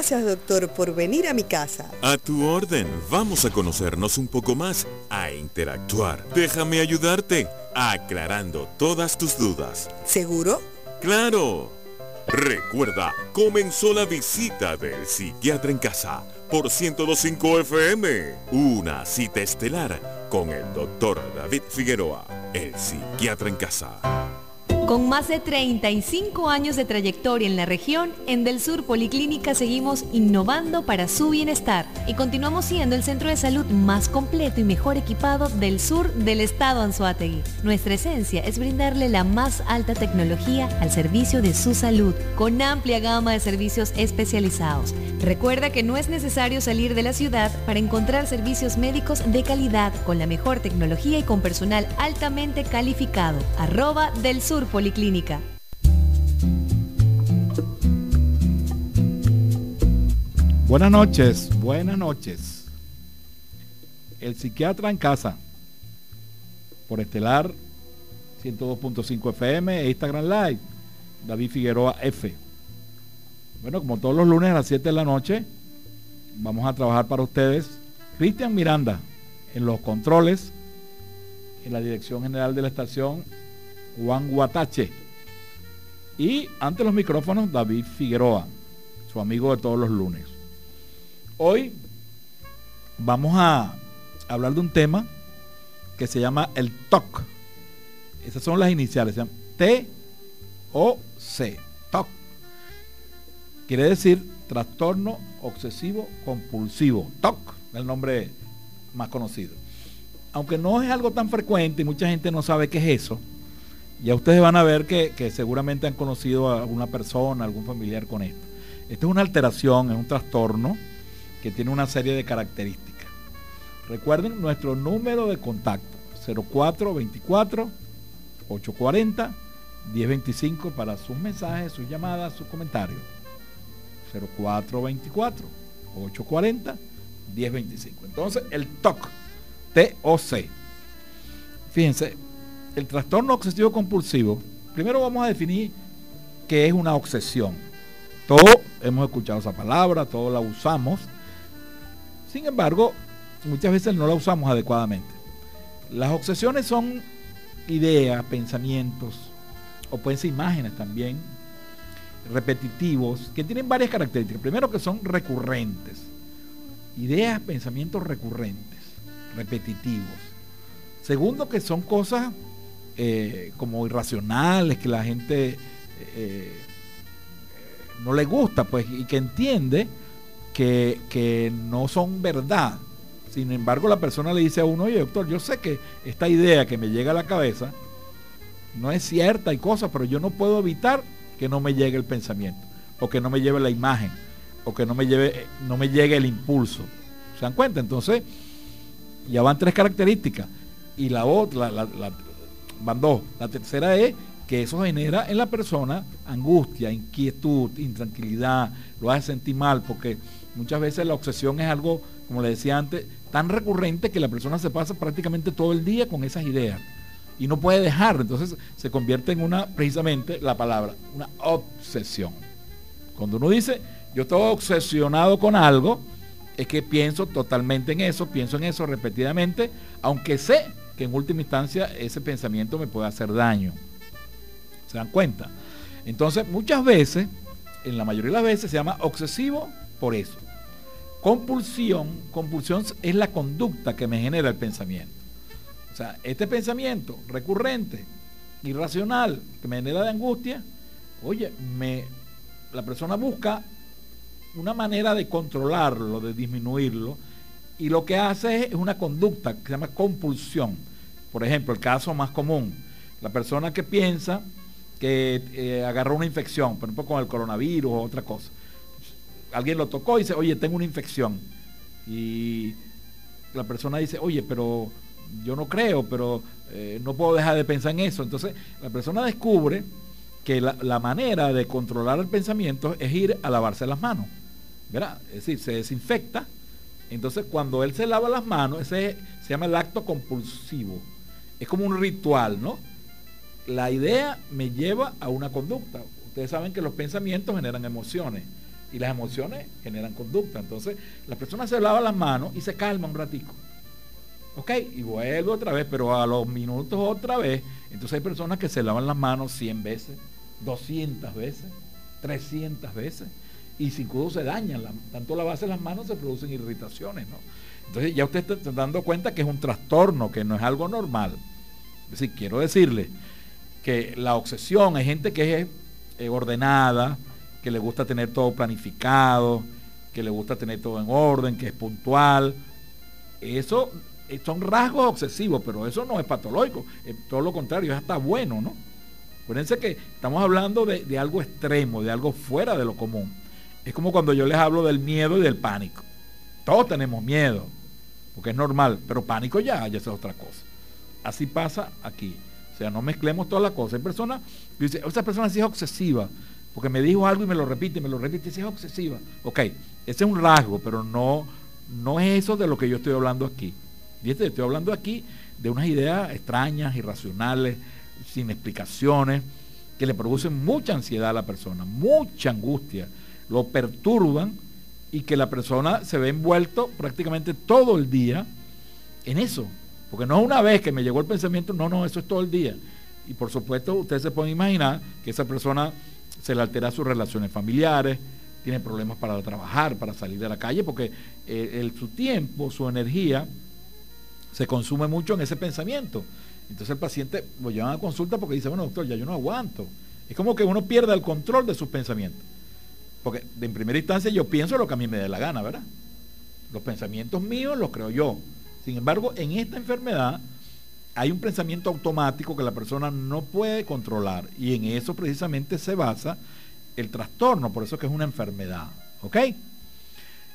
Gracias, doctor, por venir a mi casa. A tu orden. Vamos a conocernos un poco más, a interactuar. Déjame ayudarte, aclarando todas tus dudas. ¿Seguro? ¡Claro! Recuerda, comenzó la visita del psiquiatra en casa por 1025 FM. Una cita estelar con el doctor David Figueroa, el psiquiatra en casa. Con más de 35 años de trayectoria en la región, en Del Sur Policlínica seguimos innovando para su bienestar y continuamos siendo el centro de salud más completo y mejor equipado del sur del estado Anzuategui. Nuestra esencia es brindarle la más alta tecnología al servicio de su salud, con amplia gama de servicios especializados. Recuerda que no es necesario salir de la ciudad para encontrar servicios médicos de calidad con la mejor tecnología y con personal altamente calificado. Arroba del Sur Policlínica Buenas noches, buenas noches. El psiquiatra en casa, por Estelar 102.5 FM e Instagram Live, David Figueroa F. Bueno, como todos los lunes a las 7 de la noche, vamos a trabajar para ustedes. Cristian Miranda en los controles, en la dirección general de la estación Juan Guatache. Y ante los micrófonos, David Figueroa, su amigo de todos los lunes. Hoy vamos a hablar de un tema que se llama el TOC. Esas son las iniciales, se llama T-O-C, TOC. Quiere decir trastorno obsesivo compulsivo, TOC, el nombre más conocido. Aunque no es algo tan frecuente y mucha gente no sabe qué es eso, ya ustedes van a ver que, seguramente han conocido a alguna persona, algún familiar con esto. Esto es una alteración, es un trastorno que tiene una serie de características. Recuerden nuestro número de contacto, 0424 840 1025 para sus mensajes, sus llamadas, sus comentarios. 0424 840 1025. Entonces, el TOC, T-O-C. Fíjense, el trastorno obsesivo compulsivo, primero vamos a definir qué es una obsesión. Todos hemos escuchado esa palabra, todos la usamos. Sin embargo, muchas veces no la usamos adecuadamente. Las obsesiones son ideas, pensamientos, o pueden ser imágenes también, repetitivos, que tienen varias características. Primero que son recurrentes. Ideas, pensamientos recurrentes, repetitivos. Segundo que son cosas eh, como irracionales, que la gente eh, no le gusta, pues, y que entiende que, no son verdad. Sin embargo, la persona le dice a uno, oye, doctor, yo sé que esta idea que me llega a la cabeza no es cierta y cosas, pero yo no puedo evitar que no me llegue el pensamiento, o que no me lleve la imagen, o que no me, lleve, no me llegue el impulso. ¿Se dan cuenta? Entonces, ya van tres características. Y la otra, la, van dos. La tercera es que eso genera en la persona angustia, inquietud, intranquilidad, lo hace sentir mal, porque muchas veces la obsesión es algo, como le decía antes, tan recurrente que la persona se pasa prácticamente todo el día con esas ideas y no puede dejar, entonces se convierte en una, precisamente la palabra, una obsesión. Cuando uno dice, yo estoy obsesionado con algo, es que pienso totalmente en eso, pienso en eso repetidamente, aunque sé que en última instancia ese pensamiento me puede hacer daño. ¿Se dan cuenta? Entonces, muchas veces, en la mayoría de las veces, se llama obsesivo por eso. Compulsión, compulsión es la conducta que me genera el pensamiento. O sea, este pensamiento recurrente, irracional, que me genera de angustia, oye, me, la persona busca una manera de controlarlo, de disminuirlo, y lo que hace es una conducta que se llama compulsión. Por ejemplo, el caso más común, la persona que piensa que eh, agarró una infección, por ejemplo con el coronavirus o otra cosa. Alguien lo tocó y dice, oye, tengo una infección. Y la persona dice, oye, pero yo no creo, pero eh, no puedo dejar de pensar en eso. Entonces, la persona descubre que la, la, manera de controlar el pensamiento es ir a lavarse las manos. ¿Verdad? Es decir, se desinfecta. Entonces, cuando él se lava las manos, ese se llama el acto compulsivo es como un ritual, ¿no? La idea me lleva a una conducta. Ustedes saben que los pensamientos generan emociones. Y las emociones generan conducta. Entonces, la persona se lava las manos y se calma un ratico. Ok, y vuelve otra vez, pero a los minutos otra vez. Entonces hay personas que se lavan las manos 100 veces, 200 veces, 300 veces. Y sin cudo se dañan. tanto lavarse las manos se producen irritaciones, ¿no? Entonces ya usted está dando cuenta que es un trastorno, que no es algo normal. Es decir, quiero decirle que la obsesión, hay gente que es eh, ordenada, que le gusta tener todo planificado, que le gusta tener todo en orden, que es puntual. Eso eh, son rasgos obsesivos, pero eso no es patológico, es todo lo contrario, es hasta bueno, ¿no? Acuérdense que estamos hablando de, de, algo extremo, de algo fuera de lo común. Es como cuando yo les hablo del miedo y del pánico. Todos tenemos miedo, porque es normal, pero pánico ya, ya es otra cosa. Así pasa aquí. O sea, no mezclemos todas las cosas. Hay personas, dice, esa persona sí es obsesiva, porque me dijo algo y me lo repite, me lo repite, sí es obsesiva. Ok, ese es un rasgo, pero no, no es eso de lo que yo estoy hablando aquí. Estoy hablando aquí de unas ideas extrañas, irracionales, sin explicaciones, que le producen mucha ansiedad a la persona, mucha angustia, lo perturban y que la persona se ve envuelto prácticamente todo el día en eso. Porque no es una vez que me llegó el pensamiento, no, no, eso es todo el día. Y por supuesto, ustedes se pueden imaginar que esa persona se le altera sus relaciones familiares, tiene problemas para trabajar, para salir de la calle, porque eh, su tiempo, su energía, se consume mucho en ese pensamiento. Entonces el paciente lo lleva a consulta porque dice, bueno, doctor, ya yo no aguanto. Es como que uno pierde el control de sus pensamientos. Porque en primera instancia yo pienso lo que a mí me dé la gana, ¿verdad? Los pensamientos míos los creo yo. Sin embargo, en esta enfermedad hay un pensamiento automático que la persona no puede controlar y en eso precisamente se basa el trastorno, por eso es que es una enfermedad. ¿Ok?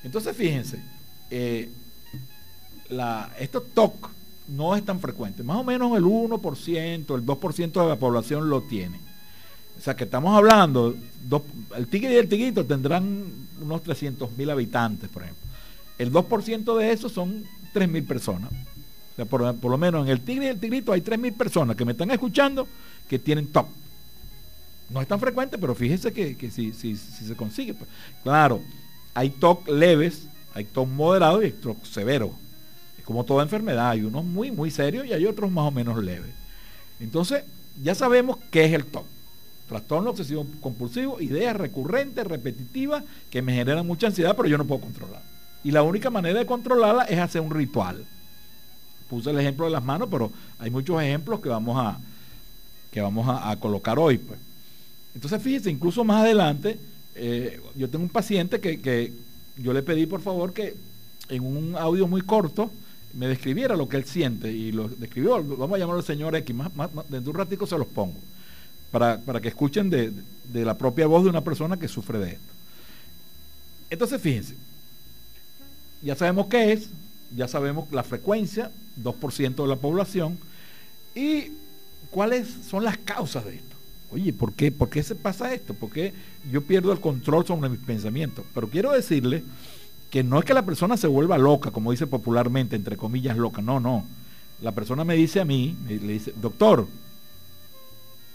Entonces fíjense, eh, estos TOC no es tan frecuente, más o menos el 1%, el 2% de la población lo tiene. O sea que estamos hablando, el tigre y el tiguito tendrán unos 300 mil habitantes, por ejemplo. El 2% de esos son 3 mil personas. O sea, por, lo menos en el tigre y el tigrito hay 3 mil personas que me están escuchando que tienen top. No es tan frecuente, pero fíjese que, si, se consigue. Pues. Claro, hay TOC leves, hay TOC moderados y hay TOC severos. Es como toda enfermedad, hay unos muy, muy serios y hay otros más o menos leves. Entonces, ya sabemos qué es el TOC. Trastorno obsesivo compulsivo, ideas recurrentes, repetitivas, que me generan mucha ansiedad, pero yo no puedo controlar. Y la única manera de controlarla es hacer un ritual. Puse el ejemplo de las manos, pero hay muchos ejemplos que vamos a, que vamos a, colocar hoy. Pues. Entonces, fíjense, incluso más adelante, eh, yo tengo un paciente que, yo le pedí por favor que en un audio muy corto me describiera lo que él siente y lo describió, vamos a llamarlo el señor X, más, dentro de un ratico se los pongo para, que escuchen de, la propia voz de una persona que sufre de esto. Entonces, fíjense, ya sabemos qué es, ya sabemos la frecuencia, 2% de la población, y cuáles son las causas de esto. Oye, ¿por qué, ¿por qué se pasa esto? ¿Por qué yo pierdo el control sobre mis pensamientos? Pero quiero decirle que no es que la persona se vuelva loca, como dice popularmente, entre comillas loca, no, no. La persona me dice a mí, le dice, doctor,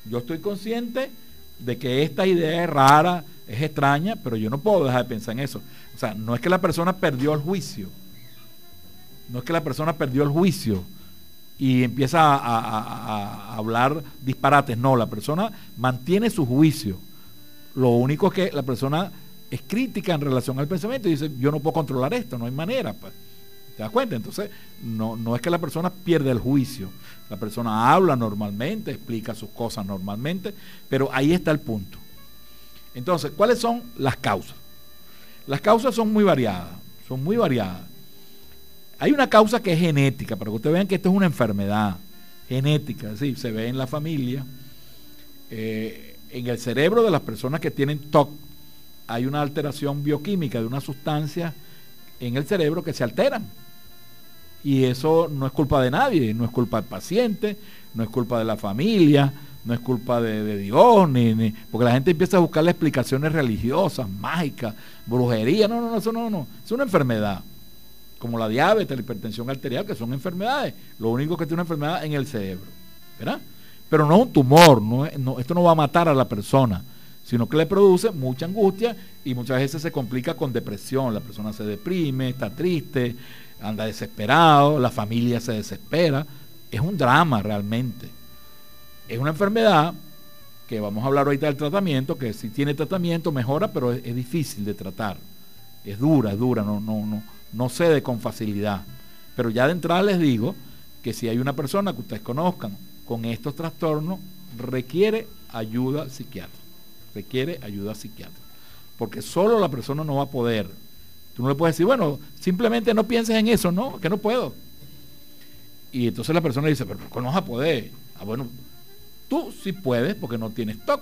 yo estoy consciente de que esta idea es rara, es extraña, pero yo no puedo dejar de pensar en eso. O sea, no es que la persona perdió el juicio. No es que la persona perdió el juicio y empieza a, hablar disparates. No, la persona mantiene su juicio. Lo único es que la persona es crítica en relación al pensamiento y dice, yo no puedo controlar esto, no hay manera. Pues. ¿Te das cuenta? Entonces, no, no es que la persona pierda el juicio. La persona habla normalmente, explica sus cosas normalmente, pero ahí está el punto. Entonces, ¿cuáles son las causas? Las causas son muy variadas, son muy variadas. Hay una causa que es genética, para que ustedes vean que esto es una enfermedad genética, ¿sí? se ve en la familia, eh, en el cerebro de las personas que tienen TOC, hay una alteración bioquímica de una sustancia en el cerebro que se alteran. Y eso no es culpa de nadie, no es culpa del paciente, no es culpa de la familia, no es culpa de, Dios, ni, porque la gente empieza a buscar explicaciones religiosas, mágicas, brujería, no, no, no, eso no, no, es una enfermedad, como la diabetes, la hipertensión arterial, que son enfermedades, lo único que tiene una enfermedad en el cerebro, ¿verdad? Pero no es un tumor, no, esto no va a matar a la persona, sino que le produce mucha angustia y muchas veces se complica con depresión. La persona se deprime, está triste, anda desesperado, la familia se desespera. Es un drama realmente. Es una enfermedad que vamos a hablar ahorita del tratamiento, que si tiene tratamiento mejora, pero es, difícil de tratar. Es dura, es dura, no, no, no, no cede con facilidad. Pero ya de entrada les digo que si hay una persona que ustedes conozcan con estos trastornos, requiere ayuda psiquiátrica. Requiere ayuda psiquiátrica. Porque solo la persona no va a poder. Tú no le puedes decir, bueno, simplemente no pienses en eso, no, que no puedo. Y entonces la persona dice, pero ¿cómo vas a poder? Ah, bueno, Tú sí puedes porque no tienes TOC.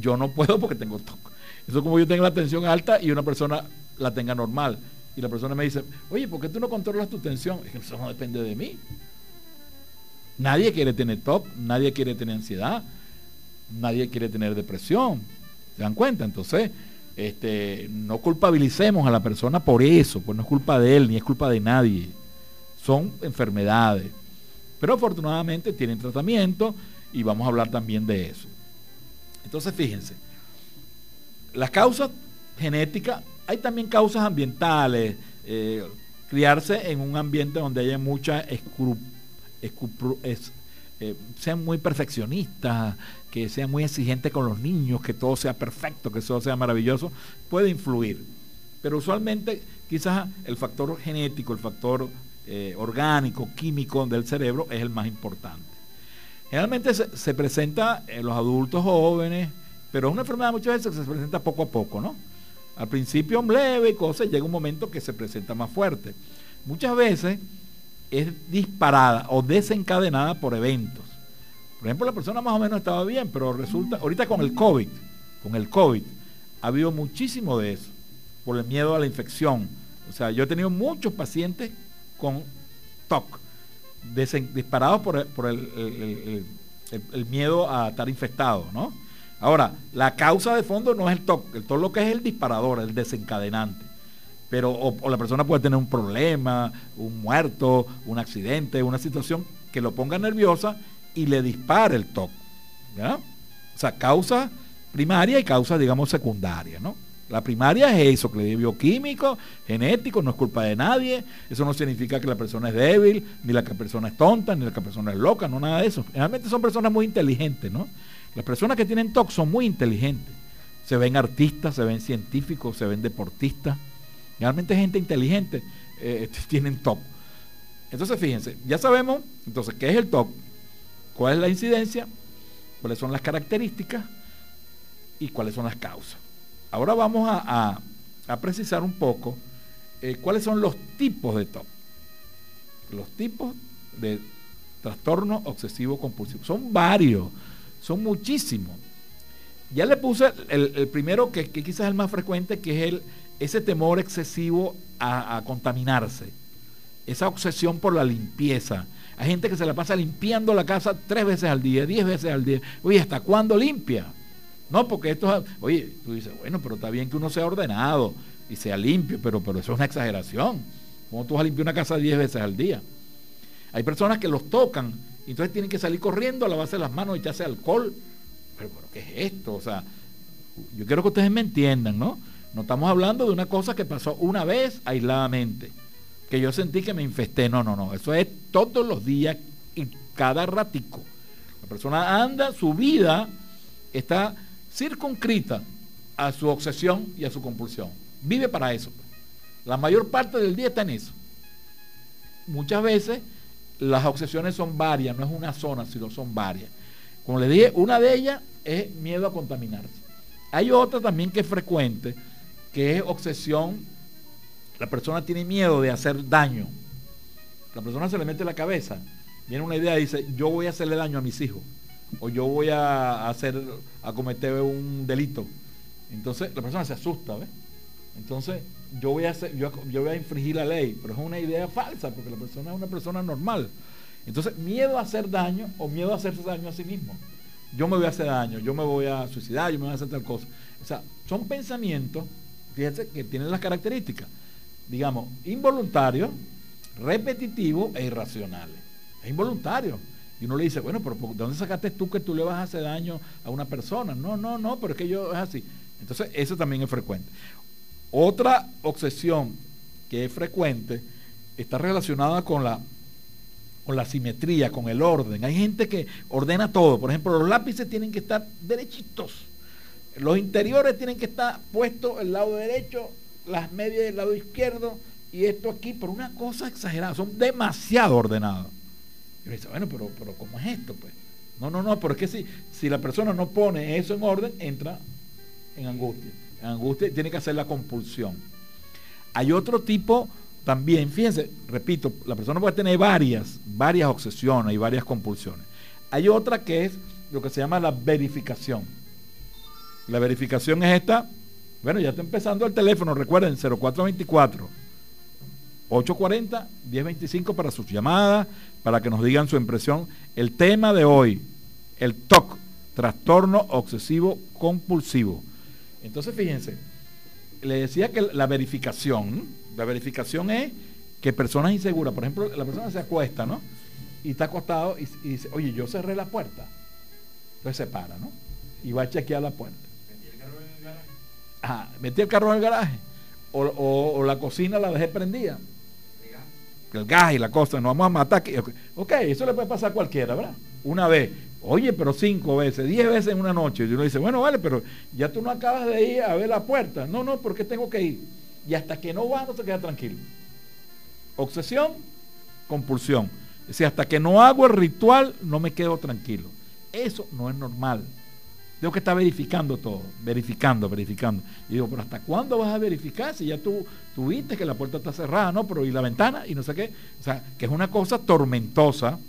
Yo no puedo porque tengo TOC. Eso es como yo tengo la tensión alta y una persona la tenga normal. Y la persona me dice, oye, ¿por qué tú no controlas tu tensión? Es eso no depende de mí. Nadie quiere tener TOC, nadie quiere tener ansiedad, nadie quiere tener depresión. ¿Se dan cuenta? Entonces, este, no culpabilicemos a la persona por eso, pues no es culpa de él, ni es culpa de nadie. Son enfermedades. Pero afortunadamente tienen tratamiento y vamos a hablar también de eso. Entonces, fíjense, las causas genéticas, hay también causas ambientales, eh, criarse en un ambiente donde haya mucha escru, eh, sean muy perfeccionistas, que sean muy exigentes con los niños, que todo sea perfecto, que todo sea maravilloso, puede influir. Pero usualmente quizás el factor genético, el factor eh, orgánico, químico del cerebro es el más importante. Generalmente se, presenta en los adultos jóvenes, pero es una enfermedad muchas veces que se presenta poco a poco, ¿no? Al principio leve y cosas, llega un momento que se presenta más fuerte. Muchas veces es disparada o desencadenada por eventos. Por ejemplo, la persona más o menos estaba bien, pero resulta, ahorita con el COVID, con el COVID, ha habido muchísimo de eso, por el miedo a la infección. O sea, yo he tenido muchos pacientes con TOC disparados por, el, miedo a estar infectado, ¿no? Ahora, la causa de fondo no es el TOC, el TOC lo que es el disparador, el desencadenante. Pero o, la persona puede tener un problema, un muerto, un accidente, una situación que lo ponga nerviosa y le dispare el TOC. ¿ya? O sea, causa primaria y causa, digamos, secundaria, ¿no? La primaria es eso, que le bioquímico, genético, no es culpa de nadie. Eso no significa que la persona es débil, ni la que persona es tonta, ni la que persona es loca, no nada de eso. Realmente son personas muy inteligentes, ¿no? Las personas que tienen TOC son muy inteligentes. Se ven artistas, se ven científicos, se ven deportistas. Realmente gente inteligente eh, tienen TOC. Entonces, fíjense, ya sabemos, entonces, ¿qué es el TOC? ¿Cuál es la incidencia? ¿Cuáles son las características? ¿Y cuáles son las causas? Ahora vamos a, precisar un poco eh, cuáles son los tipos de TOC. Los tipos de trastorno obsesivo compulsivo. Son varios, son muchísimos. Ya le puse el, primero que, quizás es el más frecuente, que es el, ese temor excesivo a, a, contaminarse, esa obsesión por la limpieza. Hay gente que se la pasa limpiando la casa tres veces al día, diez veces al día. Oye, ¿hasta cuándo limpia? No, porque esto, oye, tú dices, bueno, pero está bien que uno sea ordenado y sea limpio, pero, pero eso es una exageración. ¿Cómo tú vas a limpiar una casa 10 veces al día? Hay personas que los tocan y entonces tienen que salir corriendo a lavarse las manos y echarse alcohol. Pero, pero, ¿qué es esto? O sea, yo quiero que ustedes me entiendan, ¿no? No estamos hablando de una cosa que pasó una vez aisladamente, que yo sentí que me infesté. No, no, no. Eso es todos los días y cada ratico. La persona anda, su vida está circunscrita a su obsesión y a su compulsión. Vive para eso. La mayor parte del día está en eso. Muchas veces las obsesiones son varias, no es una zona, sino son varias. Como le dije, una de ellas es miedo a contaminarse. Hay otra también que es frecuente, que es obsesión. La persona tiene miedo de hacer daño. La persona se le mete la cabeza. Viene una idea y dice, yo voy a hacerle daño a mis hijos o yo voy a hacer, a cometer un delito. Entonces la persona se asusta, ¿ves? Entonces yo voy a hacer, yo, voy a infringir la ley, pero es una idea falsa, porque la persona es una persona normal. Entonces, miedo a hacer daño o miedo a hacerse daño a sí mismo. Yo me voy a hacer daño, yo me voy a suicidar, yo me voy a hacer tal cosa. O sea, son pensamientos, fíjense, que tienen las características, digamos, involuntarios, repetitivos e irracionales. Es involuntario. Y uno le dice, bueno, pero ¿de dónde sacaste tú que tú le vas a hacer daño a una persona? No, no, no, pero es que yo es así. Entonces, eso también es frecuente. Otra obsesión que es frecuente está relacionada con la, con la simetría, con el orden. Hay gente que ordena todo. Por ejemplo, los lápices tienen que estar derechitos. Los interiores tienen que estar puestos el lado derecho, las medias del lado izquierdo y esto aquí, por una cosa exagerada. Son demasiado ordenados. Y uno dice, bueno, pero, pero ¿cómo es esto? Pues? No, no, no, pero es que si, si la persona no pone eso en orden, entra en angustia. En angustia tiene que hacer la compulsión. Hay otro tipo también, fíjense, repito, la persona puede tener varias, varias obsesiones y varias compulsiones. Hay otra que es lo que se llama la verificación. La verificación es esta. Bueno, ya está empezando el teléfono, recuerden, 0424 840 1025 para sus llamadas, para que nos digan su impresión. El tema de hoy, el TOC, trastorno obsesivo compulsivo. Entonces, fíjense, le decía que la verificación, la verificación es que personas inseguras, por ejemplo, la persona se acuesta, ¿no? Y está acostado y, dice, oye, yo cerré la puerta. Entonces se para, ¿no? Y va a chequear la puerta. Metí el carro en el garaje. O, la cocina la dejé prendida. El gas y la cosa, nos vamos a matar. Ok, eso le puede pasar a cualquiera, ¿verdad? Una vez. Oye, pero cinco veces, diez veces en una noche. Y uno dice, bueno, vale, pero ya tú no acabas de ir a ver la puerta. No, no, porque tengo que ir. Y hasta que no va, no se queda tranquilo. Obsesión, compulsión. Es decir, hasta que no hago el ritual, no me quedo tranquilo. Eso no es normal. Tengo que estar verificando todo, verificando, verificando. Y digo, pero ¿hasta cuándo vas a verificar si ya tú, tú viste que la puerta está cerrada, ¿no? Pero y la ventana y no sé qué. O sea, que es una cosa tormentosa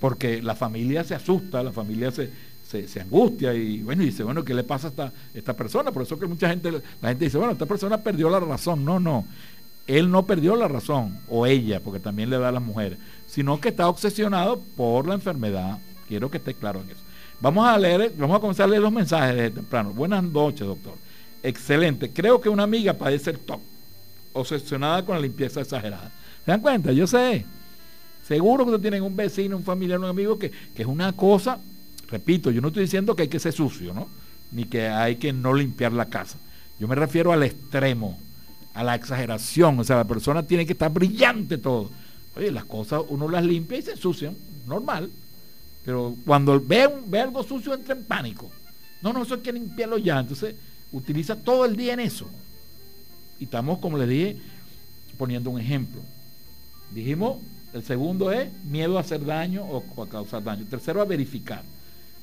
porque la familia se asusta, la familia se, se, angustia y bueno, dice, bueno, ¿qué le pasa a esta, esta persona? Por eso que mucha gente, la gente dice, bueno, esta persona perdió la razón. No, no. Él no perdió la razón, o ella, porque también le da a las mujeres, sino que está obsesionado por la enfermedad. Quiero que esté claro en eso. Vamos a leer, vamos a comenzar a leer los mensajes desde temprano. Buenas noches, doctor. Excelente. Creo que una amiga padece el top, obsesionada con la limpieza exagerada. ¿Se dan cuenta? Yo sé. Seguro que tienen un vecino, un familiar, un amigo que, es una cosa, repito, yo no estoy diciendo que hay que ser sucio, ¿no? Ni que hay que no limpiar la casa. Yo me refiero al extremo, a la exageración. O sea, la persona tiene que estar brillante todo. Oye, las cosas uno las limpia y se ensucian, normal. Pero cuando ve, ve algo sucio entra en pánico. No, no, eso hay que limpiarlo ya. Entonces, utiliza todo el día en eso. Y estamos, como les dije, poniendo un ejemplo. Dijimos el segundo es miedo a hacer daño o, a causar daño. Tercero, a verificar.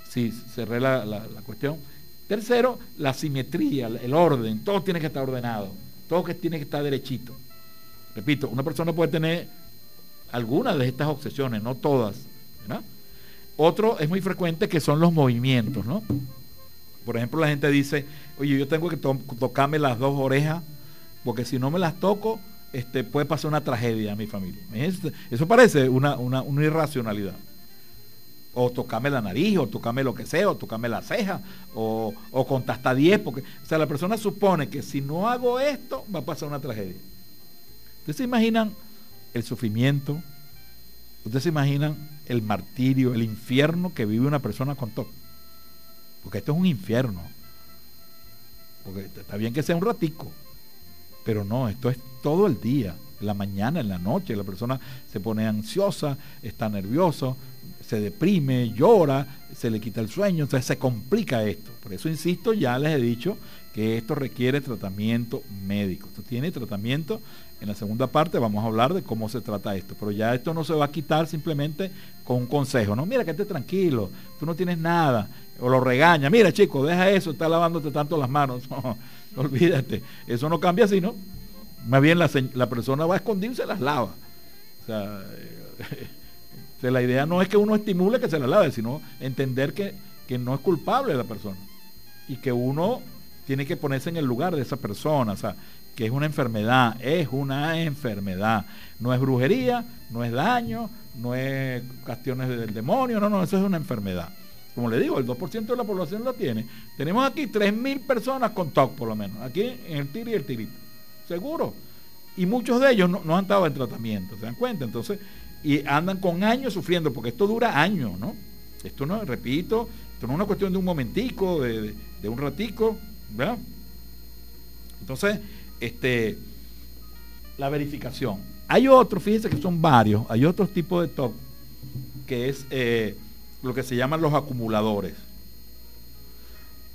Sí, cerré la, la, cuestión. Tercero, la simetría, el orden. Todo tiene que estar ordenado. Todo que tiene que estar derechito. Repito, una persona puede tener algunas de estas obsesiones, no todas. Otro es muy frecuente que son los movimientos, ¿no? Por ejemplo, la gente dice, oye, yo tengo que tocarme las dos orejas, porque si no me las toco, este, puede pasar una tragedia a mi familia. Eso parece una, irracionalidad. O tocarme la nariz, o tocarme lo que sea, o tocarme la ceja, o, o contar hasta 10, porque, o sea, la persona supone que si no hago esto, va a pasar una tragedia. ¿Ustedes se imaginan el sufrimiento? ¿Ustedes se imaginan el martirio, el infierno que vive una persona con todo? Porque esto es un infierno. Porque está bien que sea un ratico, pero no, esto es todo el día, en la mañana, en la noche, la persona se pone ansiosa, está nervioso, se deprime, llora, se le quita el sueño, entonces se complica esto. Por eso insisto, ya les he dicho que esto requiere tratamiento médico. Esto tiene tratamiento. En la segunda parte vamos a hablar de cómo se trata esto, pero ya esto no se va a quitar simplemente con un consejo. No, mira, que tranquilo, tú no tienes nada. O lo regaña, mira chico, deja eso, está lavándote tanto las manos. No, olvídate, eso no cambia así, ¿no? Más bien la, persona va a escondir y se las lava. O sea, la idea no es que uno estimule que se las lave, sino entender que, que no es culpable la persona. Y que uno tiene que ponerse en el lugar de esa persona. O sea, que es una enfermedad, es una enfermedad. No es brujería, no es daño, no es cuestiones del demonio, no, no, eso es una enfermedad. Como le digo, el 2% de la población lo tiene. Tenemos aquí 3.000 personas con TOC, por lo menos, aquí en el tiri y el tirito seguro. Y muchos de ellos no, han estado en tratamiento, ¿se dan cuenta? Entonces, y andan con años sufriendo, porque esto dura años, ¿no? Esto no, repito, esto no es una cuestión de un momentico, de, un ratico, ¿verdad? Entonces, este, la verificación. Hay otros, fíjense que son varios, hay otros tipos de TOC, que es eh, lo que se llaman los acumuladores.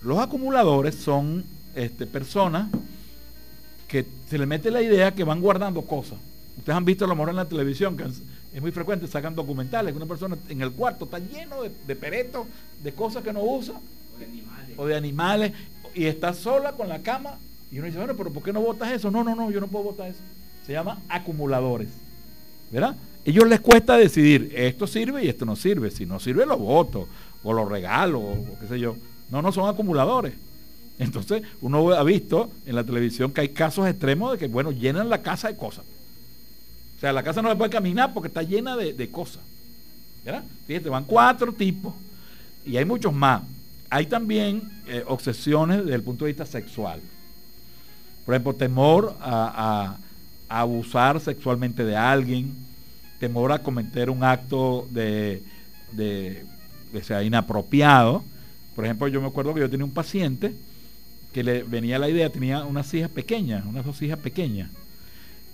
Los acumuladores son este, personas que se les mete la idea que van guardando cosas. Ustedes han visto a lo mejor en la televisión, que es muy frecuente, sacan documentales, que una persona en el cuarto está lleno de, de peretos, de cosas que no usa, o de, animales. y está sola con la cama, y uno dice, bueno, pero ¿por qué no botas eso? No, no, no, yo no puedo botar eso. Se llama acumuladores. ¿Verdad? Ellos les cuesta decidir, esto sirve y esto no sirve. Si no sirve, lo voto, o lo regalo, o qué sé yo. No, no son acumuladores. Entonces, uno ha visto en la televisión que hay casos extremos de que, bueno, llenan la casa de cosas. O sea, la casa no se puede caminar porque está llena de, cosas. ¿Verdad? Fíjate, van cuatro tipos y hay muchos más. Hay también eh, obsesiones desde el punto de vista sexual. Por ejemplo, temor a, abusar sexualmente de alguien, temor a cometer un acto de, de, sea inapropiado. Por ejemplo, yo me acuerdo que yo tenía un paciente que le venía la idea, tenía unas hijas pequeñas, unas dos hijas pequeñas.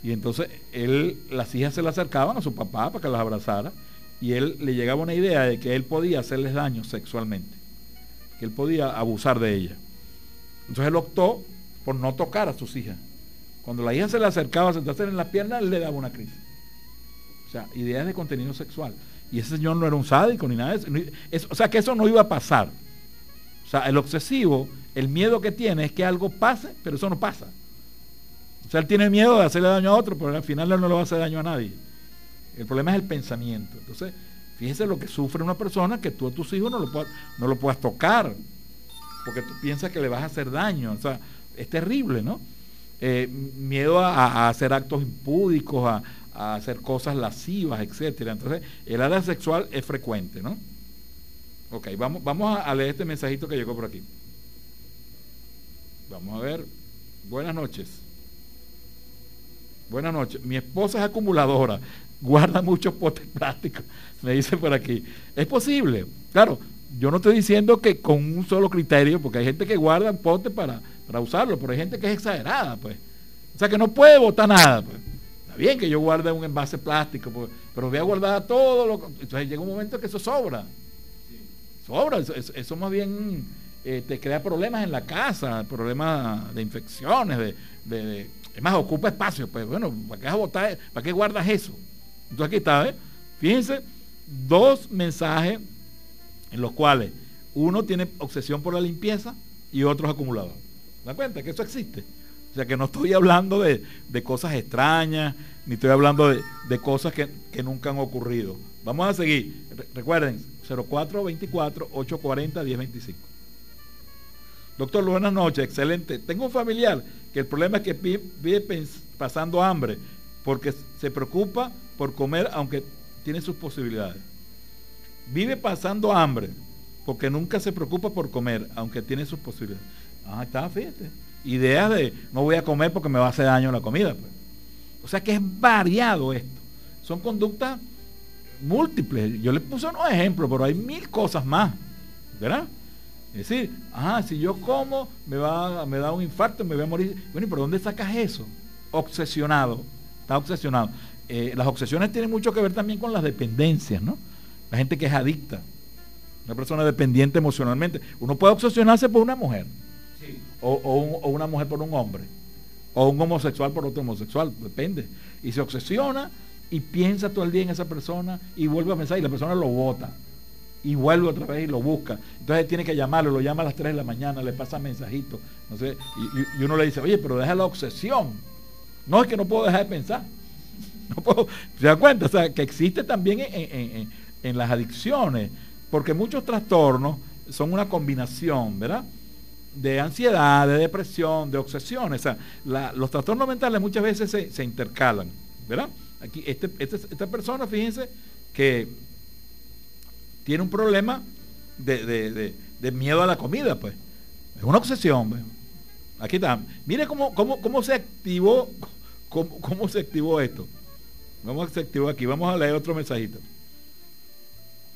Y entonces él, las hijas se le acercaban a su papá para que las abrazara y él le llegaba una idea de que él podía hacerles daño sexualmente, que él podía abusar de ellas. Entonces él optó por no tocar a sus hijas. Cuando la hija se le acercaba a sentarse en la pierna, él le daba una crisis. O sea, ideas de contenido sexual. Y ese señor no era un sádico ni nada de eso. O sea, que eso no iba a pasar. O sea, el obsesivo el miedo que tiene es que algo pase, pero eso no pasa. O sea, él tiene miedo de hacerle daño a otro, pero al final él no le va a hacer daño a nadie. El problema es el pensamiento. Entonces, fíjese lo que sufre una persona que tú a tus hijos no lo, puedas, no lo puedas tocar, porque tú piensas que le vas a hacer daño. O sea, es terrible, ¿no? Eh, miedo a, hacer actos impúdicos, a, hacer cosas lascivas, etcétera. Entonces, el área sexual es frecuente, ¿no? Ok, vamos, vamos a leer este mensajito que llegó por aquí. Vamos a ver. Buenas noches. Buenas noches. Mi esposa es acumuladora. Guarda muchos potes plásticos. Me dice por aquí. Es posible. Claro, yo no estoy diciendo que con un solo criterio, porque hay gente que guarda potes para, para usarlo, pero hay gente que es exagerada, pues. O sea, que no puede botar nada, pues. Está bien que yo guarde un envase plástico, pues, pero voy a guardar todo lo Entonces llega un momento que eso sobra. Sobra. eso más bien eh, te crea problemas en la casa, problemas de infecciones, de, es más, ocupa espacio, pues bueno, ¿para qué, botar, ¿para qué guardas eso? Entonces aquí está, ¿eh? Fíjense, dos mensajes en los cuales uno tiene obsesión por la limpieza y otro es acumulador. ¿Da cuenta que eso existe? O sea que no estoy hablando de, cosas extrañas, ni estoy hablando de, cosas que, que, nunca han ocurrido. Vamos a seguir. Recuerden, 0424-840-1025. Doctor, buenas noches, excelente. Tengo un familiar que el problema es que vive pasando hambre porque se preocupa por comer aunque tiene sus posibilidades. Vive pasando hambre porque nunca se preocupa por comer aunque tiene sus posibilidades. Ah, está, fíjate. Ideas de no voy a comer porque me va a hacer daño la comida. Pues. O sea que es variado esto. Son conductas múltiples. Yo le puse unos ejemplos, pero hay mil cosas más. ¿Verdad? Es decir, ah, si yo como, me, va, me da un infarto, me voy a morir. Bueno, ¿y por dónde sacas eso? Obsesionado. Está obsesionado. Eh, las obsesiones tienen mucho que ver también con las dependencias, ¿no? La gente que es adicta. Una persona dependiente emocionalmente. Uno puede obsesionarse por una mujer. O, o, una mujer por un hombre. O un homosexual por otro homosexual. Depende. Y se obsesiona y piensa todo el día en esa persona y vuelve a pensar y la persona lo vota y vuelve otra vez y lo busca. Entonces tiene que llamarlo, lo llama a las 3 de la mañana, le pasa mensajitos. No sé, y, uno le dice, oye, pero deja la obsesión. No es que no puedo dejar de pensar. No puedo, ¿Se da cuenta? O sea, que existe también en, las adicciones, porque muchos trastornos son una combinación, ¿verdad? De ansiedad, de depresión, de obsesiones. O sea, los trastornos mentales muchas veces se, intercalan, ¿verdad? Aquí, este, este, esta persona, fíjense, que tiene un problema de, miedo a la comida, pues. Es una obsesión. Pues. Aquí está. Mire cómo, cómo, cómo se activó, cómo, se activó esto. Vamos a activar aquí, vamos a leer otro mensajito.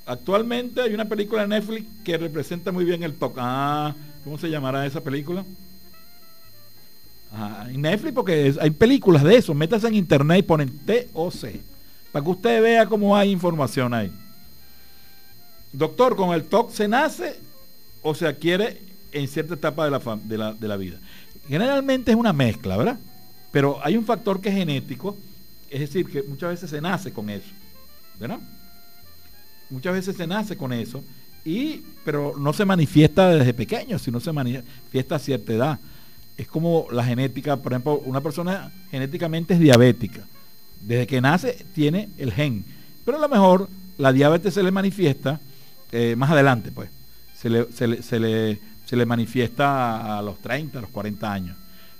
Actualmente hay una película de Netflix que representa muy bien el TOC. Ah, ¿cómo se llamará esa película? Ah, en Netflix porque hay películas de eso. Métase en internet y ponen TOC. Para que usted vea cómo hay información ahí. Doctor, ¿con el TOC se nace o se adquiere en cierta etapa de la, de la, de la vida? Generalmente es una mezcla, ¿verdad? Pero hay un factor que es genético, es decir, que muchas veces se nace con eso, ¿verdad? Muchas veces se nace con eso, y, pero no se manifiesta desde pequeño, sino se manifiesta a cierta edad. Es como la genética, por ejemplo, una persona genéticamente es diabética. Desde que nace tiene el gen. Pero a lo mejor la diabetes se le manifiesta eh, más adelante, pues. Se le, se le, se le manifiesta a los 30, a los 40 años.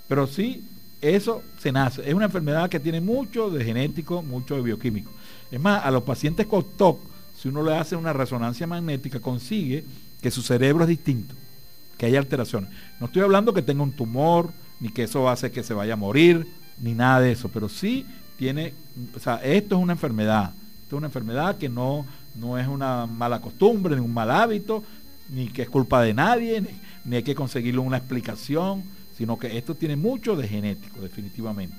Pero sí, eso se nace. Es una enfermedad que tiene mucho de genético, mucho de bioquímico. Es más, a los pacientes con TOC, si uno le hace una resonancia magnética, consigue que su cerebro es distinto, que hay alteraciones. No estoy hablando que tenga un tumor, ni que eso hace que se vaya a morir, ni nada de eso, pero sí tiene, o sea, esto es una enfermedad. Esto es una enfermedad que no, no es una mala costumbre, ni un mal hábito, ni que es culpa de nadie, ni, hay que conseguirle una explicación, sino que esto tiene mucho de genético, definitivamente.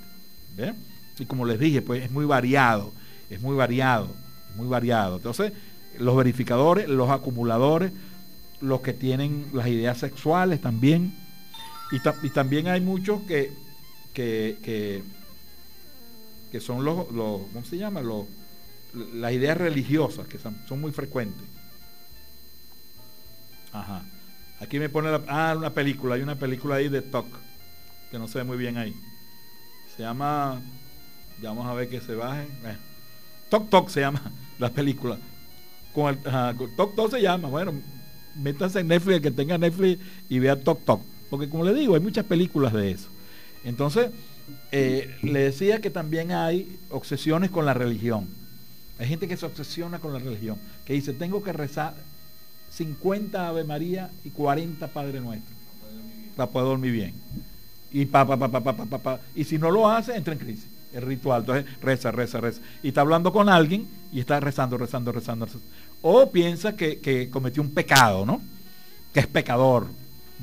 Y como les dije, pues es muy variado, es muy variado, muy variado. Entonces, los verificadores, los acumuladores, los que tienen las ideas sexuales también, y, también hay muchos que, que, que, son los, los, ¿cómo se llama? Los, las ideas religiosas, que son muy frecuentes. Ajá. Aquí me pone ah, una película, hay una película ahí de TOC, que no se ve muy bien ahí. Se llama, ya vamos a ver que se baje. Eh, Toc Toc se llama la película. Con el, Toc Toc se llama, bueno, métanse en Netflix, el que tenga Netflix y vea Toc Toc. Porque como le digo, hay muchas películas de eso. Entonces, eh, le decía que también hay obsesiones con la religión. Hay gente que se obsesiona con la religión, que dice, tengo que rezar, 50 Ave María y 40 Padre Nuestro. Para poder dormir bien. Y pa, pa, pa, pa, pa, pa, pa, Y si no lo hace, entra en crisis. El ritual. Entonces, reza, reza, reza. Y está hablando con alguien y está rezando, rezando, rezando. O piensa que, que cometió un pecado, ¿no? Que es pecador.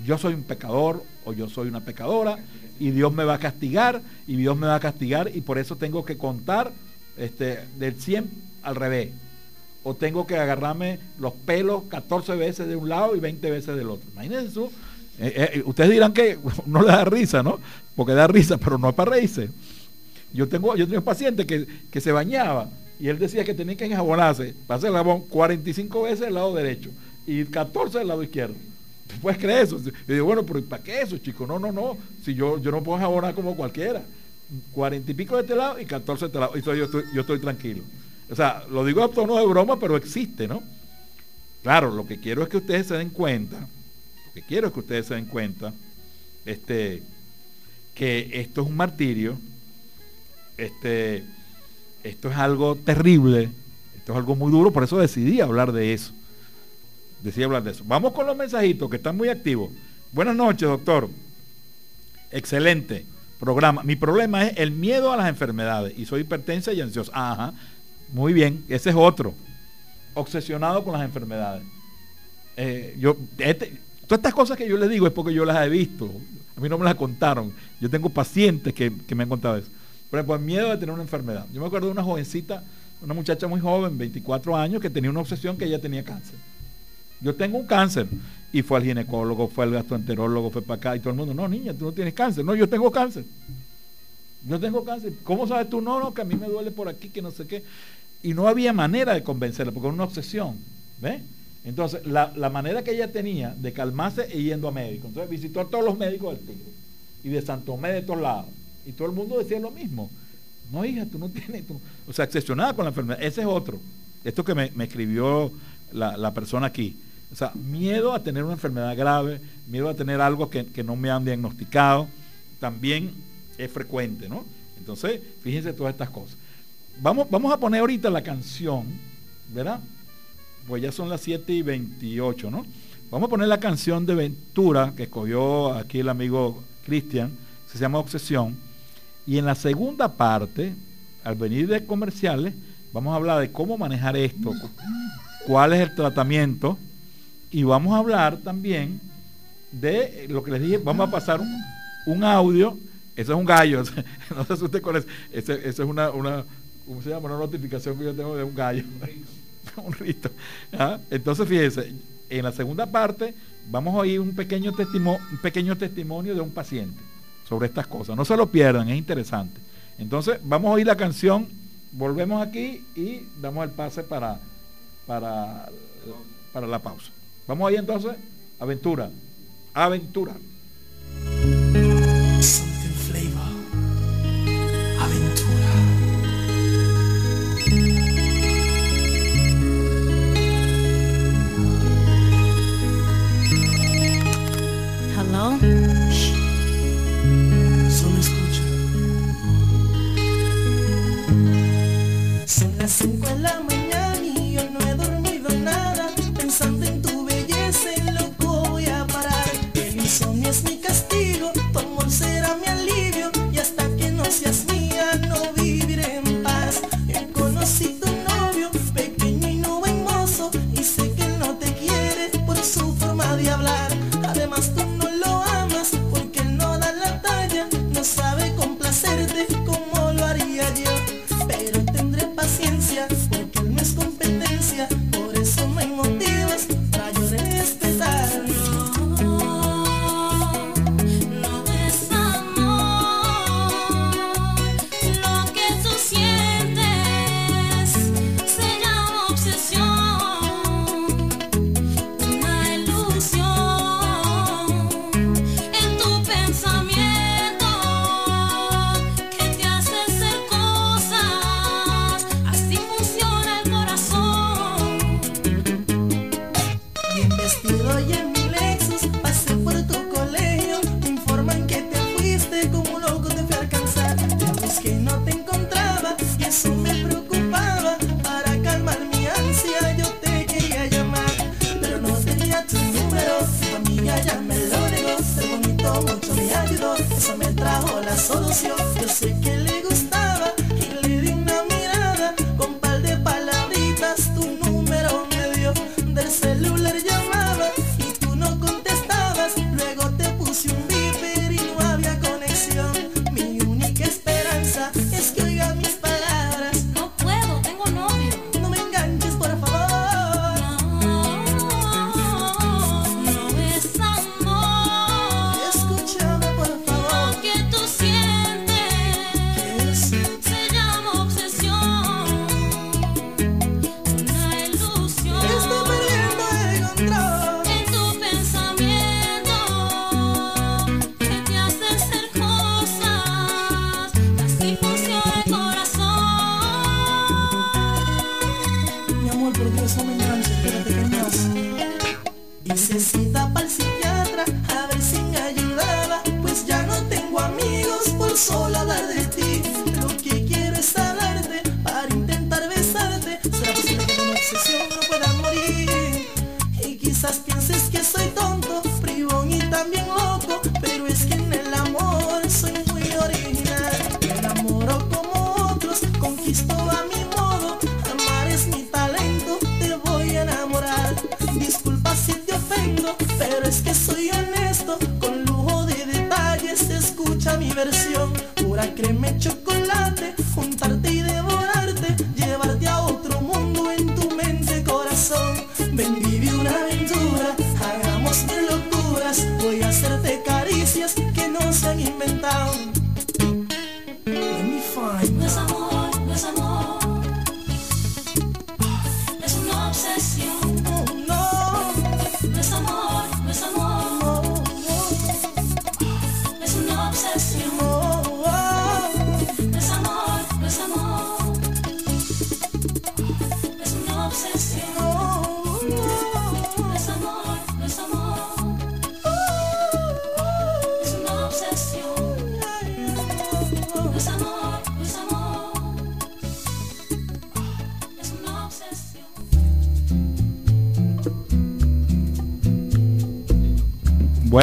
Yo soy un pecador o yo soy una pecadora y Dios me va a castigar y Dios me va a castigar y por eso tengo que contar este, del 100 al revés o tengo que agarrarme los pelos 14 veces de un lado y 20 veces del otro. Imagínense eso. Eh, eh, ustedes dirán que no le da risa, ¿no? Porque da risa, pero no es para reírse. Yo tengo, yo tengo un paciente que, que se bañaba y él decía que tenía que enjabonarse, pasar el jabón 45 veces del lado derecho y 14 del lado izquierdo. ¿Tú puedes creer eso? Y digo, bueno, pero ¿para qué eso, chico? No, no, no. Si yo, yo no puedo enjabonar como cualquiera. 40 y pico de este lado y 14 de este lado. Y yo estoy, yo estoy tranquilo. O sea, lo digo a tono de broma, pero existe, ¿no? Claro, lo que quiero es que ustedes se den cuenta, lo que quiero es que ustedes se den cuenta, este, que esto es un martirio, este, esto es algo terrible, esto es algo muy duro, por eso decidí hablar de eso. Decidí hablar de eso. Vamos con los mensajitos que están muy activos. Buenas noches, doctor. Excelente programa. Mi problema es el miedo a las enfermedades y soy hipertensa y ansiosa. Ajá. Muy bien, ese es otro. Obsesionado con las enfermedades. Eh, yo, este, todas estas cosas que yo les digo es porque yo las he visto. A mí no me las contaron. Yo tengo pacientes que, me han contado eso. Por ejemplo, miedo de tener una enfermedad. Yo me acuerdo de una jovencita, una muchacha muy joven, 24 años, que tenía una obsesión que ella tenía cáncer. Yo tengo un cáncer. Y fue al ginecólogo, fue al gastroenterólogo, fue para acá y todo el mundo, no, niña, tú no tienes cáncer. No, yo tengo cáncer. Yo tengo cáncer. ¿Cómo sabes tú? No, no, que a mí me duele por aquí, que no sé qué y no había manera de convencerla, porque era una obsesión. ¿Ve? Entonces, la, manera que ella tenía de calmarse es yendo a médicos. Entonces, visitó a todos los médicos del Tigre y de Santo Tomé de todos lados. Y todo el mundo decía lo mismo. No, hija, tú no tienes. O sea, obsesionada con la enfermedad. Ese es otro. Esto que me, escribió la, la, persona aquí. O sea, miedo a tener una enfermedad grave, miedo a tener algo que, que no me han diagnosticado, también es frecuente, ¿no? Entonces, fíjense todas estas cosas. Vamos, vamos a poner ahorita la canción, ¿verdad? Pues ya son las 7 y 28, ¿no? Vamos a poner la canción de Ventura que escogió aquí el amigo Cristian, se llama Obsesión. Y en la segunda parte, al venir de comerciales, vamos a hablar de cómo manejar esto, cuál es el tratamiento y vamos a hablar también de lo que les dije, vamos a pasar un, audio, eso es un gallo, no se asuste con eso, eso, es una, una, ¿cómo se llama? Una notificación que yo tengo de un gallo, un rito. ¿ah? Entonces fíjense, en la segunda parte vamos a oír un pequeño, testimonio, un pequeño testimonio de un paciente sobre estas cosas, no se lo pierdan, es interesante. Entonces vamos a oír la canción, volvemos aquí y damos el pase para, para, para la pausa. Vamos ahí entonces, aventura, aventura. cinco en.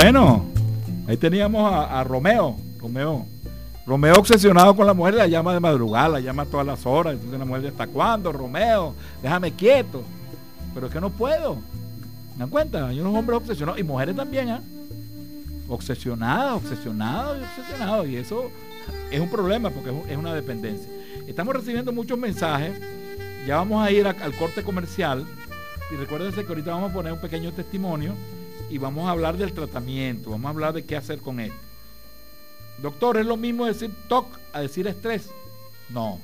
Bueno, ahí teníamos a, Romeo, Romeo, Romeo obsesionado con la mujer, la llama de madrugada, la llama todas las horas. Entonces la mujer, ¿hasta cuándo, Romeo? Déjame quieto. Pero es que no puedo. ¿Me dan cuenta? Hay unos hombres obsesionados y mujeres también, ¿ah? Obsesionadas, obsesionados y obsesionados. Y eso es un problema porque es una dependencia. Estamos recibiendo muchos mensajes. Ya vamos a ir al corte comercial. Y recuérdense que ahorita vamos a poner un pequeño testimonio y vamos a hablar del tratamiento. Vamos a hablar de qué hacer con esto. Doctor, ¿es lo mismo decir TOC a decir estrés? No.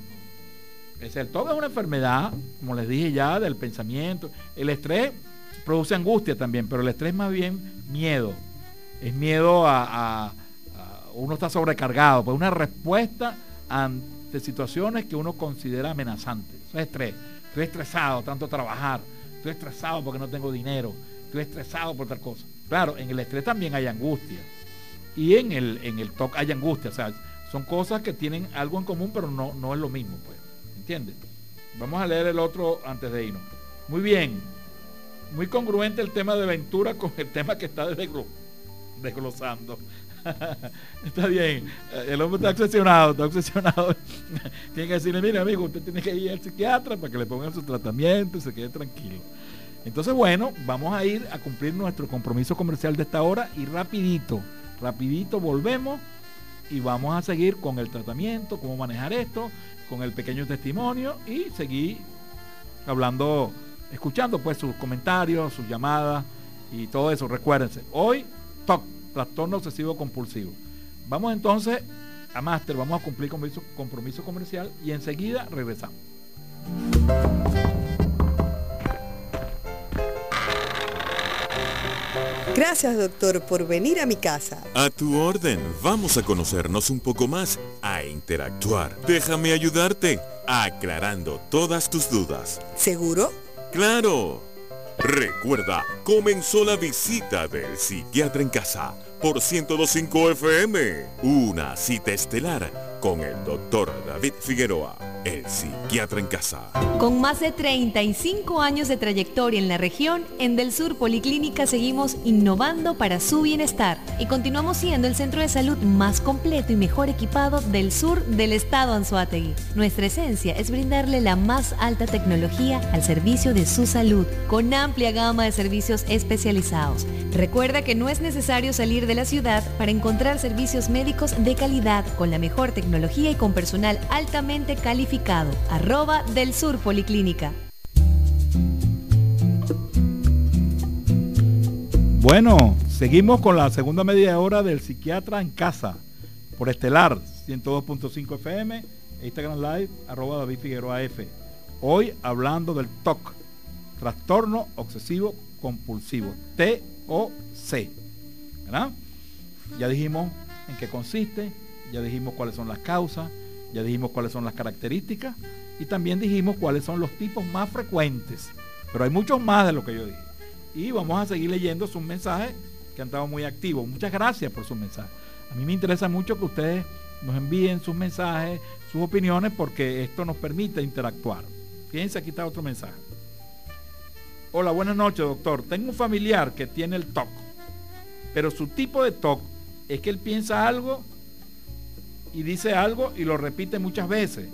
Es el TOC es una enfermedad, como les dije ya, del pensamiento. El estrés produce angustia también, pero el estrés más bien miedo. Es miedo a, uno está sobrecargado, pues una respuesta ante situaciones que uno considera amenazantes. Eso es estrés. Estoy estresado, tanto trabajar. Estoy estresado porque no tengo dinero. Estoy estresado por tal cosa. Claro, en el estrés también hay angustia y en el, en el TOC hay angustia. O sea, son cosas que tienen algo en común, pero no, no es lo mismo, pues. ¿Entiendes? Vamos a leer el otro antes de irnos. Muy bien. Muy congruente el tema de Ventura con el tema que está desglosando. está bien. El hombre está obsesionado, está obsesionado. tiene que decirle, mire amigo, usted tiene que ir al psiquiatra para que le pongan su tratamiento y se quede tranquilo. Entonces, bueno, vamos a ir a cumplir nuestro compromiso comercial de esta hora y rapidito Rapidito volvemos y vamos a seguir con el tratamiento, cómo manejar esto, con el pequeño testimonio y seguir hablando, escuchando pues sus comentarios, sus llamadas y todo eso. Recuérdense, hoy TOC, trastorno obsesivo compulsivo. Vamos entonces a Master, vamos a cumplir con compromiso comercial y enseguida regresamos. Gracias, doctor, por venir a mi casa. A tu orden. Vamos a conocernos un poco más, a interactuar. Déjame ayudarte, aclarando todas tus dudas. ¿Seguro? Claro. Recuerda, comenzó la visita del psiquiatra en casa por 1025 FM. Una cita estelar con el doctor David Figueroa el psiquiatra en casa. Con más de 35 años de trayectoria en la región, en Del Sur Policlínica seguimos innovando para su bienestar y continuamos siendo el centro de salud más completo y mejor equipado del sur del estado Anzuategui. Nuestra esencia es brindarle la más alta tecnología al servicio de su salud, con amplia gama de servicios especializados. Recuerda que no es necesario salir de la ciudad para encontrar servicios médicos de calidad con la mejor tecnología y con personal altamente calificado arroba del Sur Policlínica. Bueno, seguimos con la segunda media hora del psiquiatra en casa por Estelar 102.5 FM, Instagram Live, arroba David Figueroa F. Hoy hablando del TOC, trastorno obsesivo compulsivo, TOC. ¿Verdad? Ya dijimos en qué consiste, ya dijimos cuáles son las causas, ya dijimos cuáles son las características y también dijimos cuáles son los tipos más frecuentes. Pero hay muchos más de lo que yo dije. Y vamos a seguir leyendo sus mensajes que han estado muy activos. Muchas gracias por sus mensajes. A mí me interesa mucho que ustedes nos envíen sus mensajes, sus opiniones, porque esto nos permite interactuar. Fíjense, aquí está otro mensaje. Hola, buenas noches, doctor. Tengo un familiar que tiene el TOC, pero su tipo de TOC es que él piensa algo y dice algo y lo repite muchas veces.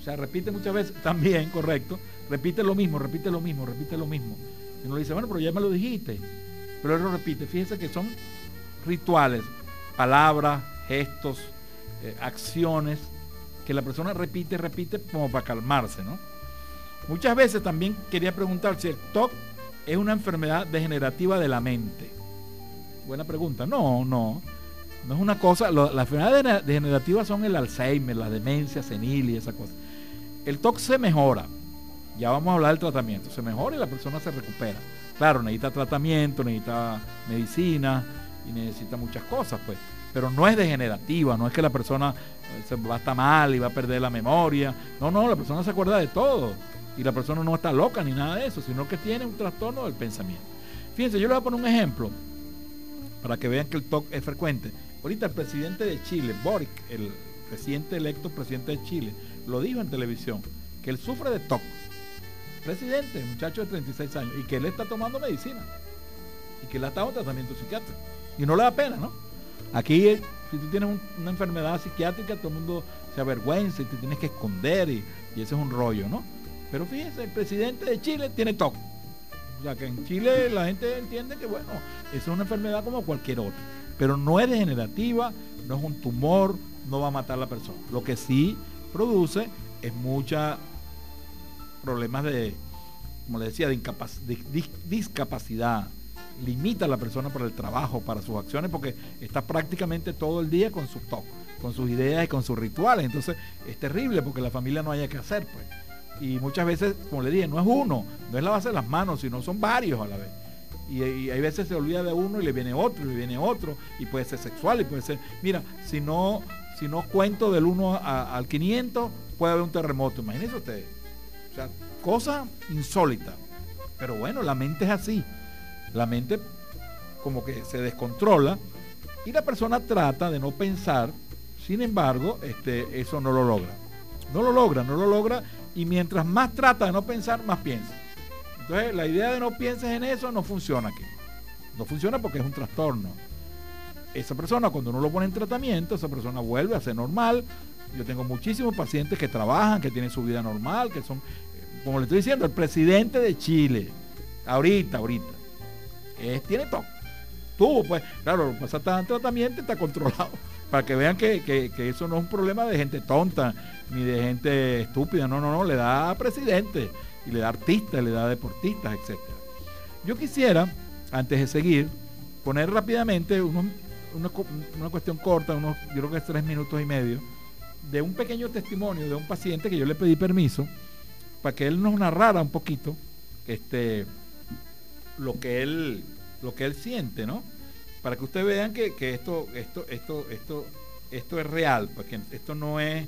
O sea, repite muchas veces, también, correcto. Repite lo mismo, repite lo mismo, repite lo mismo. Y uno dice, bueno, pero ya me lo dijiste. Pero él lo repite. Fíjense que son rituales, palabras, gestos, eh, acciones que la persona repite, repite como para calmarse, ¿no? Muchas veces también quería preguntar si el TOC es una enfermedad degenerativa de la mente. Buena pregunta. No, no. No es una cosa, las enfermedades degenerativas son el Alzheimer, la demencia senil y esa cosa. El TOC se mejora. Ya vamos a hablar del tratamiento. Se mejora y la persona se recupera. Claro, necesita tratamiento, necesita medicina y necesita muchas cosas, pues. Pero no es degenerativa, no es que la persona eh, va a estar mal y va a perder la memoria. No, no, la persona se acuerda de todo. Y la persona no está loca ni nada de eso, sino que tiene un trastorno del pensamiento. Fíjense, yo les voy a poner un ejemplo para que vean que el TOC es frecuente. Ahorita el presidente de Chile, Boric, el presidente electo presidente de Chile, lo dijo en televisión, que él sufre de TOC. Presidente, muchacho de 36 años, y que él está tomando medicina. Y que él estado en tratamiento psiquiátrico. Y no le da pena, ¿no? Aquí Si tú tienes una enfermedad psiquiátrica, todo el mundo se avergüenza y te tienes que esconder y, y ese es un rollo, ¿no? Pero fíjense, el presidente de Chile tiene TOC. O sea que en Chile la gente entiende que bueno, es una enfermedad como cualquier otra. Pero no es degenerativa, no es un tumor, no va a matar a la persona. Lo que sí produce es mucha problemas de, como le decía, de, discapacidad. Limita a la persona para el trabajo, para sus acciones, porque está prácticamente todo el día con sus TOC, con sus ideas y con sus rituales. Entonces es terrible porque la familia no haya que hacer, pues y muchas veces, como le dije, no es uno, no es la base de las manos, sino son varios a la vez. Y, hay veces se olvida de uno y le viene otro, y le viene otro, y puede ser sexual, y puede ser, mira, si no, si no cuento del 1 al 500, puede haber un terremoto, imagínense ustedes. O sea, cosa insólita. Pero bueno, la mente es así. La mente como que se descontrola y la persona trata de no pensar, sin embargo, este, eso no lo logra. No lo logra, no lo logra y mientras más trata de no pensar, más piensa. Entonces, la idea de no pienses en eso no funciona aquí. No funciona porque es un trastorno. Esa persona, cuando uno lo pone en tratamiento, esa persona vuelve a ser normal. Yo tengo muchísimos pacientes que trabajan, que tienen su vida normal, que son, eh, como le estoy diciendo, el presidente de Chile, ahorita, ahorita, tiene todo. Tuvo, pues, claro, pasa en tratamiento y está controlado para que vean que, eso no es un problema de gente tonta ni de gente estúpida, no, no, no, le da a presidente y le da artistas, le da deportistas, etc. Yo quisiera, antes de seguir, poner rápidamente una, cuestión corta, unos, yo creo que es tres minutos y medio, de un pequeño testimonio de un paciente que yo le pedí permiso para que él nos narrara un poquito este, lo que él lo que él siente, ¿no? para que ustedes vean que, esto, esto, esto, esto, esto es real, porque esto no es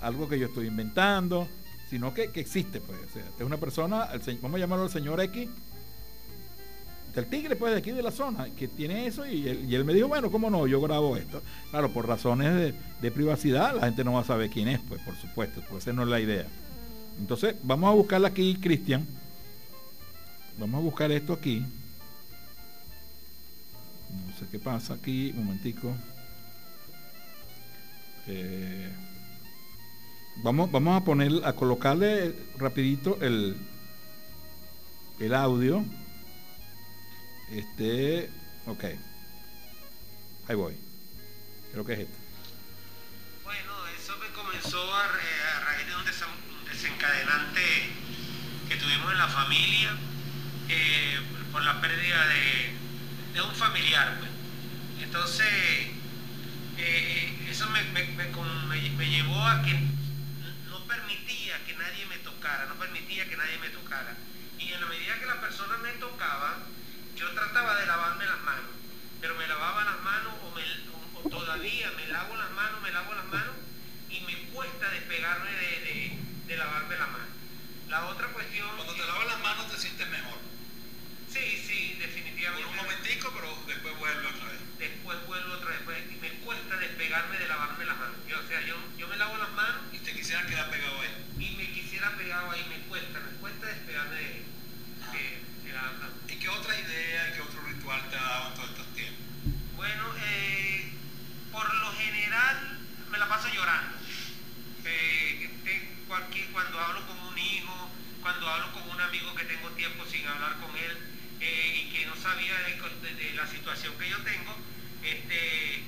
algo que yo estoy inventando, sino que, existe, pues. es una persona, vamos a llamarlo el señor X, del tigre, pues, de aquí de la zona, que tiene eso, y él, me dijo, bueno, ¿cómo no? Yo grabo esto. Claro, por razones de, privacidad, la gente no va a saber quién es, pues, por supuesto, pues esa no es la idea. Entonces, vamos a buscarla aquí, Cristian. Vamos a buscar esto aquí no sé qué pasa aquí, un momentico. Eh, vamos, vamos a poner, a colocarle rapidito el, el audio. Este, ok. Ahí voy. Creo que es esto. Bueno, eso me comenzó a, raíz de un desencadenante que tuvimos en la familia eh, por la pérdida de de un familiar. Pues. Entonces, eh, eso me, llevó a que permitía que nadie me tocara, no permitía que nadie me tocara. Y en la medida que la persona me tocaba, yo trataba de lavarme las manos, pero me lavaba las manos o, todavía me lavo las manos, me lavo las manos y me cuesta despegarme de, de lavarme las manos. La otra cuestión... Cuando te lavas las manos te sientes mejor. Sí, sí, definitivamente. Por un momentico, pero después vuelve otra vez. Después vuelvo otra vez. Pues, y me cuesta despegarme de lavarme las manos. Yo, o sea, yo, yo me lavo las manos. Y te quisiera quedar pegado ahí. Y me quisiera pegado ahí, me cuesta, me cuesta despegarme de, ah. de, la mano. ¿Y qué otra idea y qué otro ritual te ha dado en todos estos tiempos? Bueno, eh, por lo general me la paso llorando. Eh, cualquier, cuando hablo con un hijo, cuando hablo con un amigo que tengo tiempo sin hablar con él, eh, sabía de, la situación que yo tengo, este,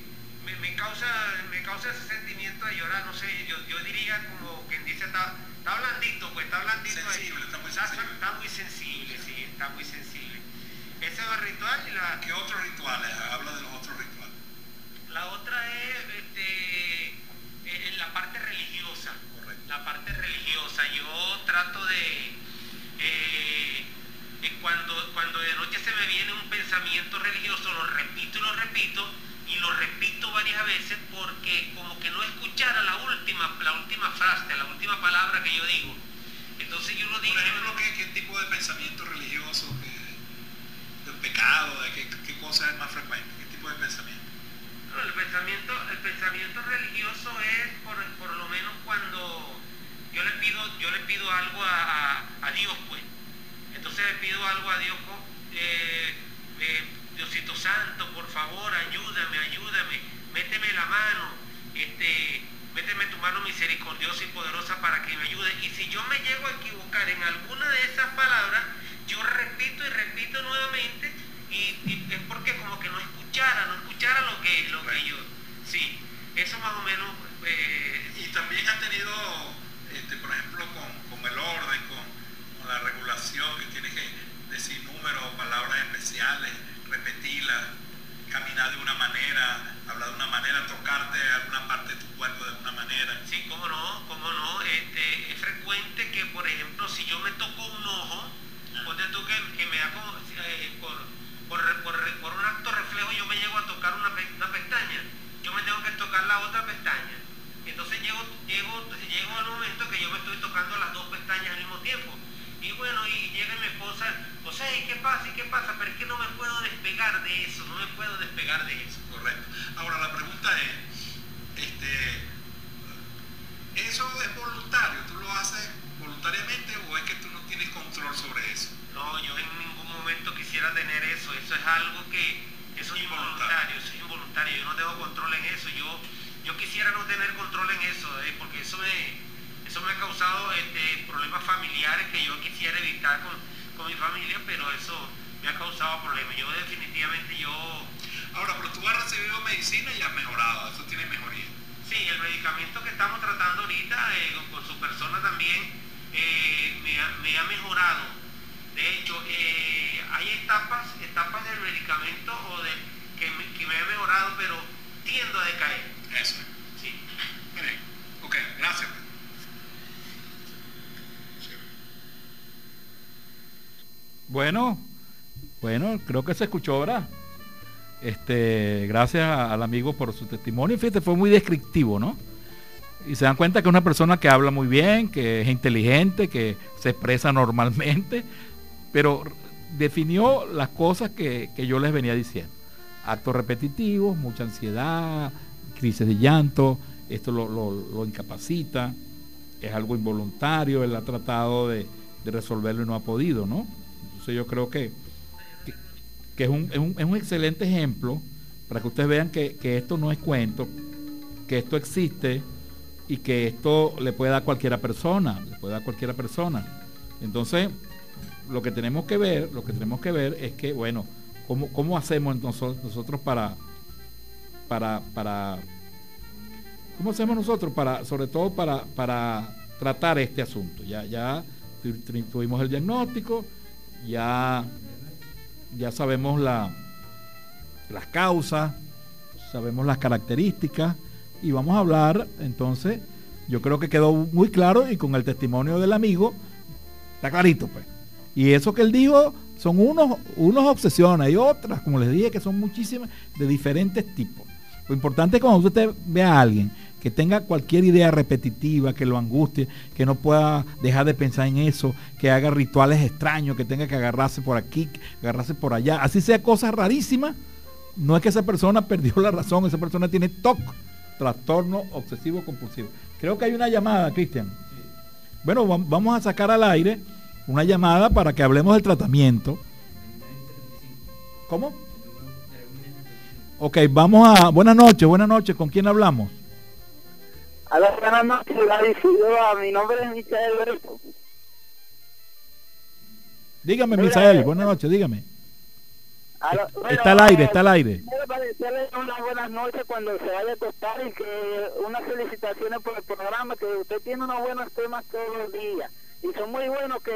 me, causa, me causa ese sentimiento de llorar, no sé, yo, diría como quien dice, está, está blandito, pues está blandito sensible, Está, muy sensible. Está, muy sensible, sí, está muy sensible. Ese es el ritual y la... ¿Qué otros rituales? Habla de los otros rituales. La otra es este, eh, la parte religiosa. Correcto. La parte religiosa. Yo trato de... Eh, cuando, cuando de noche se me viene un pensamiento religioso, lo repito y lo repito, y lo repito varias veces porque como que no escuchara la última, la última frase, la última palabra que yo digo. Entonces yo lo digo. Por ejemplo, ¿qué, tipo de pensamiento religioso? ¿De pecado? ¿De qué, qué cosa es más frecuente? ¿Qué tipo de pensamiento? el pensamiento, el pensamiento religioso es por, lo menos cuando yo le pido, yo le pido algo a, a Dios, pues entonces le pido algo a Dios, eh, eh, Diosito Santo, por favor, ayúdame, ayúdame. méteme la mano, este, méteme tu mano misericordiosa y poderosa para que me ayude. Y si yo me llego a equivocar en alguna de esas palabras, yo repito y repito nuevamente y, es porque como que no escuchara, que se escuchó, ¿verdad? Este, gracias al amigo por su testimonio. Fíjate, fue muy descriptivo, ¿no? Y se dan cuenta que es una persona que habla muy bien, que es inteligente, que se expresa normalmente, pero definió las cosas que, yo les venía diciendo. Actos repetitivos, mucha ansiedad, crisis de llanto, esto lo, incapacita, es algo involuntario, él ha tratado de, resolverlo y no ha podido, ¿no? Entonces yo creo que, que, es, un, excelente ejemplo para que ustedes vean que, que esto no es cuento, que esto existe y que esto le puede dar a cualquiera persona, le puede dar a cualquiera persona. Entonces, lo que tenemos que ver, lo que tenemos que ver es que, bueno, ¿cómo, cómo hacemos nosotros, nosotros para, para, para, cómo hacemos nosotros para, sobre todo para, para tratar este asunto? Ya, ya tuvimos el diagnóstico, ya, ya sabemos la, las causas, sabemos las características y vamos a hablar entonces, yo creo que quedó muy claro y con el testimonio del amigo, está clarito pues. Y eso que él dijo son unos, unos obsesiones, hay otras, como les dije, que son muchísimas de diferentes tipos. Lo importante es cuando usted ve a alguien que tenga cualquier idea repetitiva, que lo angustie, que no pueda dejar de pensar en eso, que haga rituales extraños, que tenga que agarrarse por aquí, agarrarse por allá, así sea cosas rarísimas, no es que esa persona perdió la razón, esa persona tiene TOC, trastorno obsesivo compulsivo. Creo que hay una llamada, Cristian. Bueno, vamos a sacar al aire una llamada para que hablemos del tratamiento. ¿Cómo? Ok, vamos a... Buenas noches, buenas noches. ¿Con quién hablamos? Hola, buenas noches, Mi nombre es Misael Dígame, Misael, buenas noches, dígame. está al aire, está al aire. Una buenas noches cuando se vaya a acostar y que unas felicitaciones por el programa, que usted tiene unos buenos temas todos los días y son muy buenos que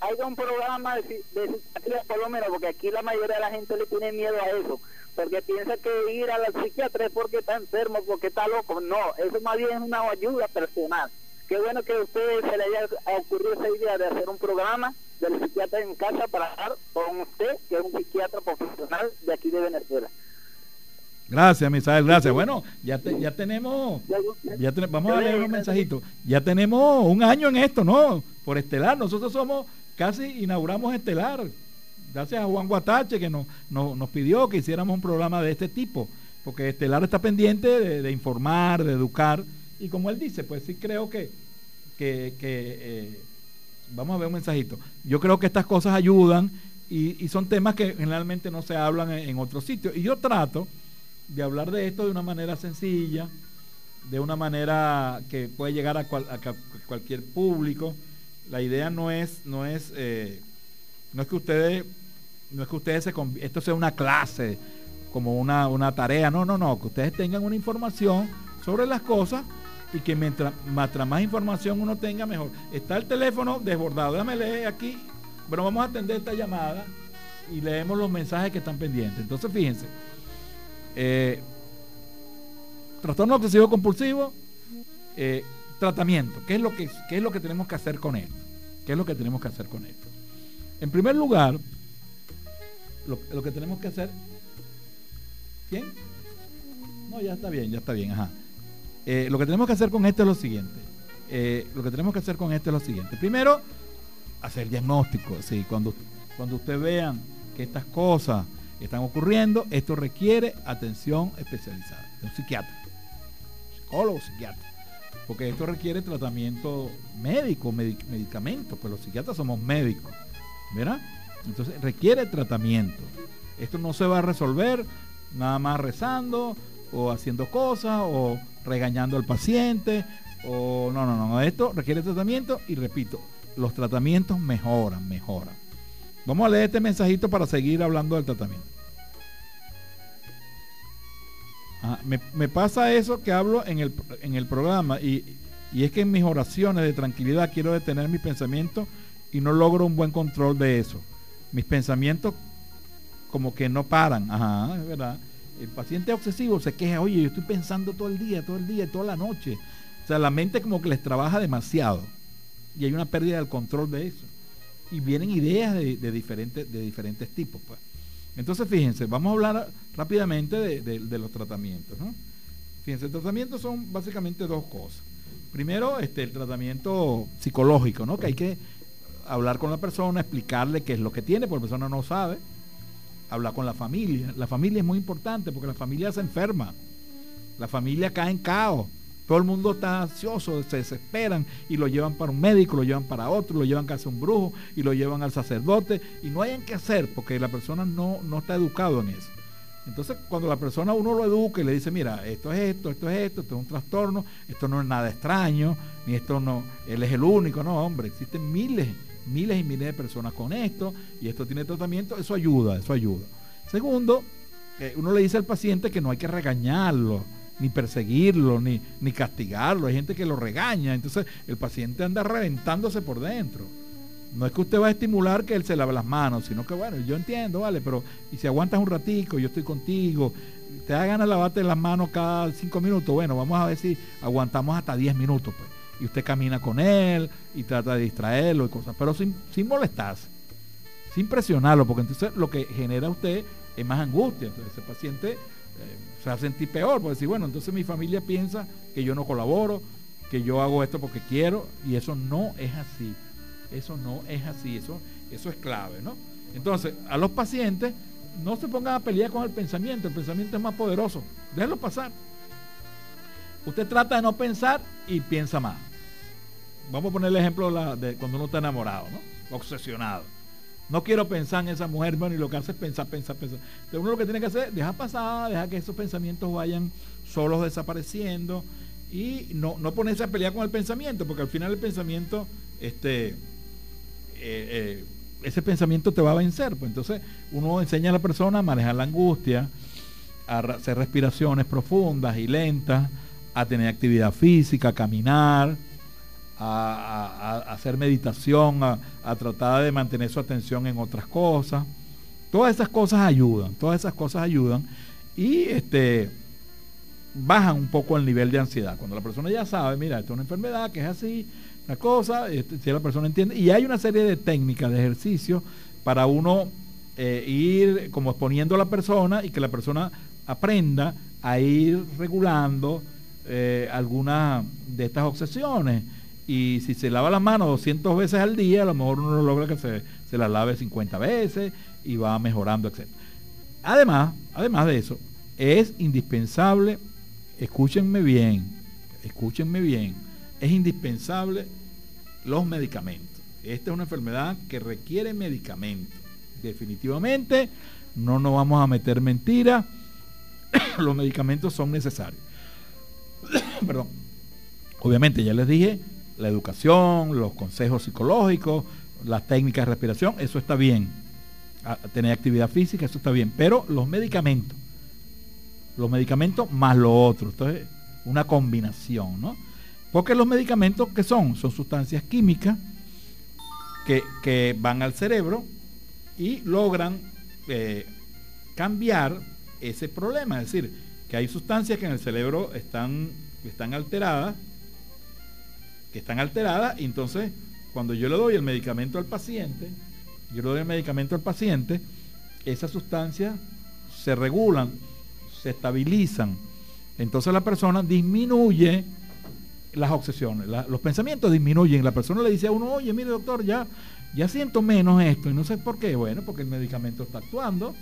haya un programa de, psiquiatría por lo menos porque aquí la mayoría de la gente le tiene miedo a eso porque piensa que ir a la psiquiatra es porque está enfermo porque está loco no eso más bien es una ayuda personal qué bueno que a usted se le haya ocurrido esa idea de hacer un programa del psiquiatra en casa para hablar con usted que es un psiquiatra profesional de aquí de Venezuela Gracias, Misael, gracias. Bueno, ya, ya tenemos, ya vamos a leer un mensajito. Ya tenemos un año en esto, ¿no? Por Estelar, nosotros somos, casi inauguramos Estelar. Gracias a Juan Guatache que nos, nos, pidió que hiciéramos un programa de este tipo, porque Estelar está pendiente de, informar, de educar, y como él dice, pues sí creo que, que, eh, vamos a ver un mensajito. Yo creo que estas cosas ayudan y, son temas que generalmente no se hablan en, otros sitios. Y yo trato de hablar de esto de una manera sencilla, de una manera que puede llegar a, cualquier público. La idea no es, no es, eh, no es que ustedes, no es que ustedes se esto sea una clase, como una, una tarea, no, no, no, que ustedes tengan una información sobre las cosas y que mientras, más información uno tenga, mejor. Está el teléfono desbordado, déjame leer aquí, pero vamos a atender esta llamada y leemos los mensajes que están pendientes. Entonces, fíjense, eh, trastorno obsesivo compulsivo, eh, tratamiento. ¿Qué es, lo que, ¿Qué es lo que tenemos que hacer con esto? ¿Qué es lo que tenemos que hacer con esto? En primer lugar, lo, que tenemos que hacer... ¿Quién? No, ya está bien, ya está bien, ajá. Eh, lo que tenemos que hacer con esto es lo siguiente. Eh, lo que tenemos que hacer con esto es lo siguiente. Primero, hacer diagnóstico. ¿sí? Cuando, cuando ustedes vean que estas cosas están ocurriendo, esto requiere atención especializada de un psiquiatra psicólogo, psiquiatra. Porque esto requiere tratamiento médico, medicamentos, pues los psiquiatras somos médicos, ¿verdad? Entonces requiere tratamiento. Esto no se va a resolver nada más rezando o haciendo cosas o regañando al paciente o no, no, no, esto requiere tratamiento y repito, los tratamientos mejoran, mejoran. Vamos a leer este mensajito para seguir hablando del tratamiento. Ah, me, pasa eso que hablo en el, en el programa y, es que en mis oraciones de tranquilidad quiero detener mis pensamientos y no logro un buen control de eso. Mis pensamientos como que no paran. Ajá, es verdad. El paciente obsesivo se queja, oye, yo estoy pensando todo el día, todo el día, toda la noche. O sea, la mente como que les trabaja demasiado y hay una pérdida del control de eso. Y vienen ideas de, diferentes, de diferentes tipos. Pues. Entonces, fíjense, vamos a hablar rápidamente de, los tratamientos. Fíjense, el tratamiento son básicamente dos cosas. Primero, este, el tratamiento psicológico, ¿no? Que hay que hablar con la persona, explicarle qué es lo que tiene, porque la persona no sabe. Hablar con la familia. La familia es muy importante porque la familia se enferma. La familia cae en caos. Todo el mundo está ansioso, se desesperan y lo llevan para un médico, lo llevan para otro, lo llevan casi a un brujo y lo llevan al sacerdote y no hayan que hacer porque la persona no, no está educado en eso. Entonces, cuando la persona uno lo educa y le dice, mira, esto es esto, esto es esto, esto es un trastorno, esto no es nada extraño, ni esto no, él es el único, no, hombre, existen miles, miles y miles de personas con esto y esto tiene tratamiento, eso ayuda, eso ayuda. Segundo, eh, uno le dice al paciente que no hay que regañarlo, ni perseguirlo, ni, ni castigarlo. Hay gente que lo regaña. Entonces el paciente anda reventándose por dentro. No es que usted va a estimular que él se lave las manos, sino que bueno, yo entiendo, vale, pero y si aguantas un ratico, yo estoy contigo, te da ganas lavarte las manos cada cinco minutos, bueno, vamos a ver si aguantamos hasta diez minutos, pues. Y usted camina con él y trata de distraerlo y cosas, pero sin, sin molestarse, sin presionarlo, porque entonces lo que genera usted es más angustia. Entonces ese paciente se va a sentir peor, porque decir, bueno, entonces mi familia piensa que yo no colaboro, que yo hago esto porque quiero, y eso no es así. Eso no es así, eso, eso es clave, ¿no? Entonces, a los pacientes no se pongan a pelear con el pensamiento, el pensamiento es más poderoso, déjenlo pasar. Usted trata de no pensar y piensa más. Vamos a poner el ejemplo de cuando uno está enamorado, ¿no? Obsesionado no quiero pensar en esa mujer, bueno, y lo que hace es pensar, pensar, pensar. Entonces uno lo que tiene que hacer es dejar pasar, dejar que esos pensamientos vayan solos desapareciendo y no, no ponerse a pelear con el pensamiento, porque al final el pensamiento, este, eh, eh, ese pensamiento te va a vencer. Pues entonces uno enseña a la persona a manejar la angustia, a hacer respiraciones profundas y lentas, a tener actividad física, a caminar, a, hacer meditación, a, tratar de mantener su atención en otras cosas. Todas esas cosas ayudan, todas esas cosas ayudan y este, bajan un poco el nivel de ansiedad. Cuando la persona ya sabe, mira, esto es una enfermedad que es así, una cosa, este, si la persona entiende, y hay una serie de técnicas, de ejercicios para uno eh, ir como exponiendo a la persona y que la persona aprenda a ir regulando eh, algunas de estas obsesiones y si se lava las manos 200 veces al día, a lo mejor uno logra que se, se las lave 50 veces y va mejorando, etc. Además, además de eso, es indispensable, escúchenme bien, escúchenme bien, es indispensable los medicamentos. Esta es una enfermedad que requiere medicamentos. Definitivamente, no nos vamos a meter mentiras. los medicamentos son necesarios. Perdón. Obviamente, ya les dije, la educación, los consejos psicológicos, las técnicas de respiración, eso está bien. tener actividad física, eso está bien. Pero los medicamentos, los medicamentos más lo otro. Entonces, una combinación, ¿no? Porque los medicamentos, ¿qué son? Son sustancias químicas que, que van al cerebro y logran eh, cambiar ese problema. Es decir, que hay sustancias que en el cerebro están, están alteradas, que están alteradas, y entonces cuando yo le doy el medicamento al paciente, yo le doy el medicamento al paciente, esas sustancias se regulan, se estabilizan. Entonces la persona disminuye las obsesiones, los pensamientos disminuyen. La persona le dice a uno, oye, mire doctor, ya, ya siento menos esto y no sé por qué. Bueno, porque el medicamento está actuando.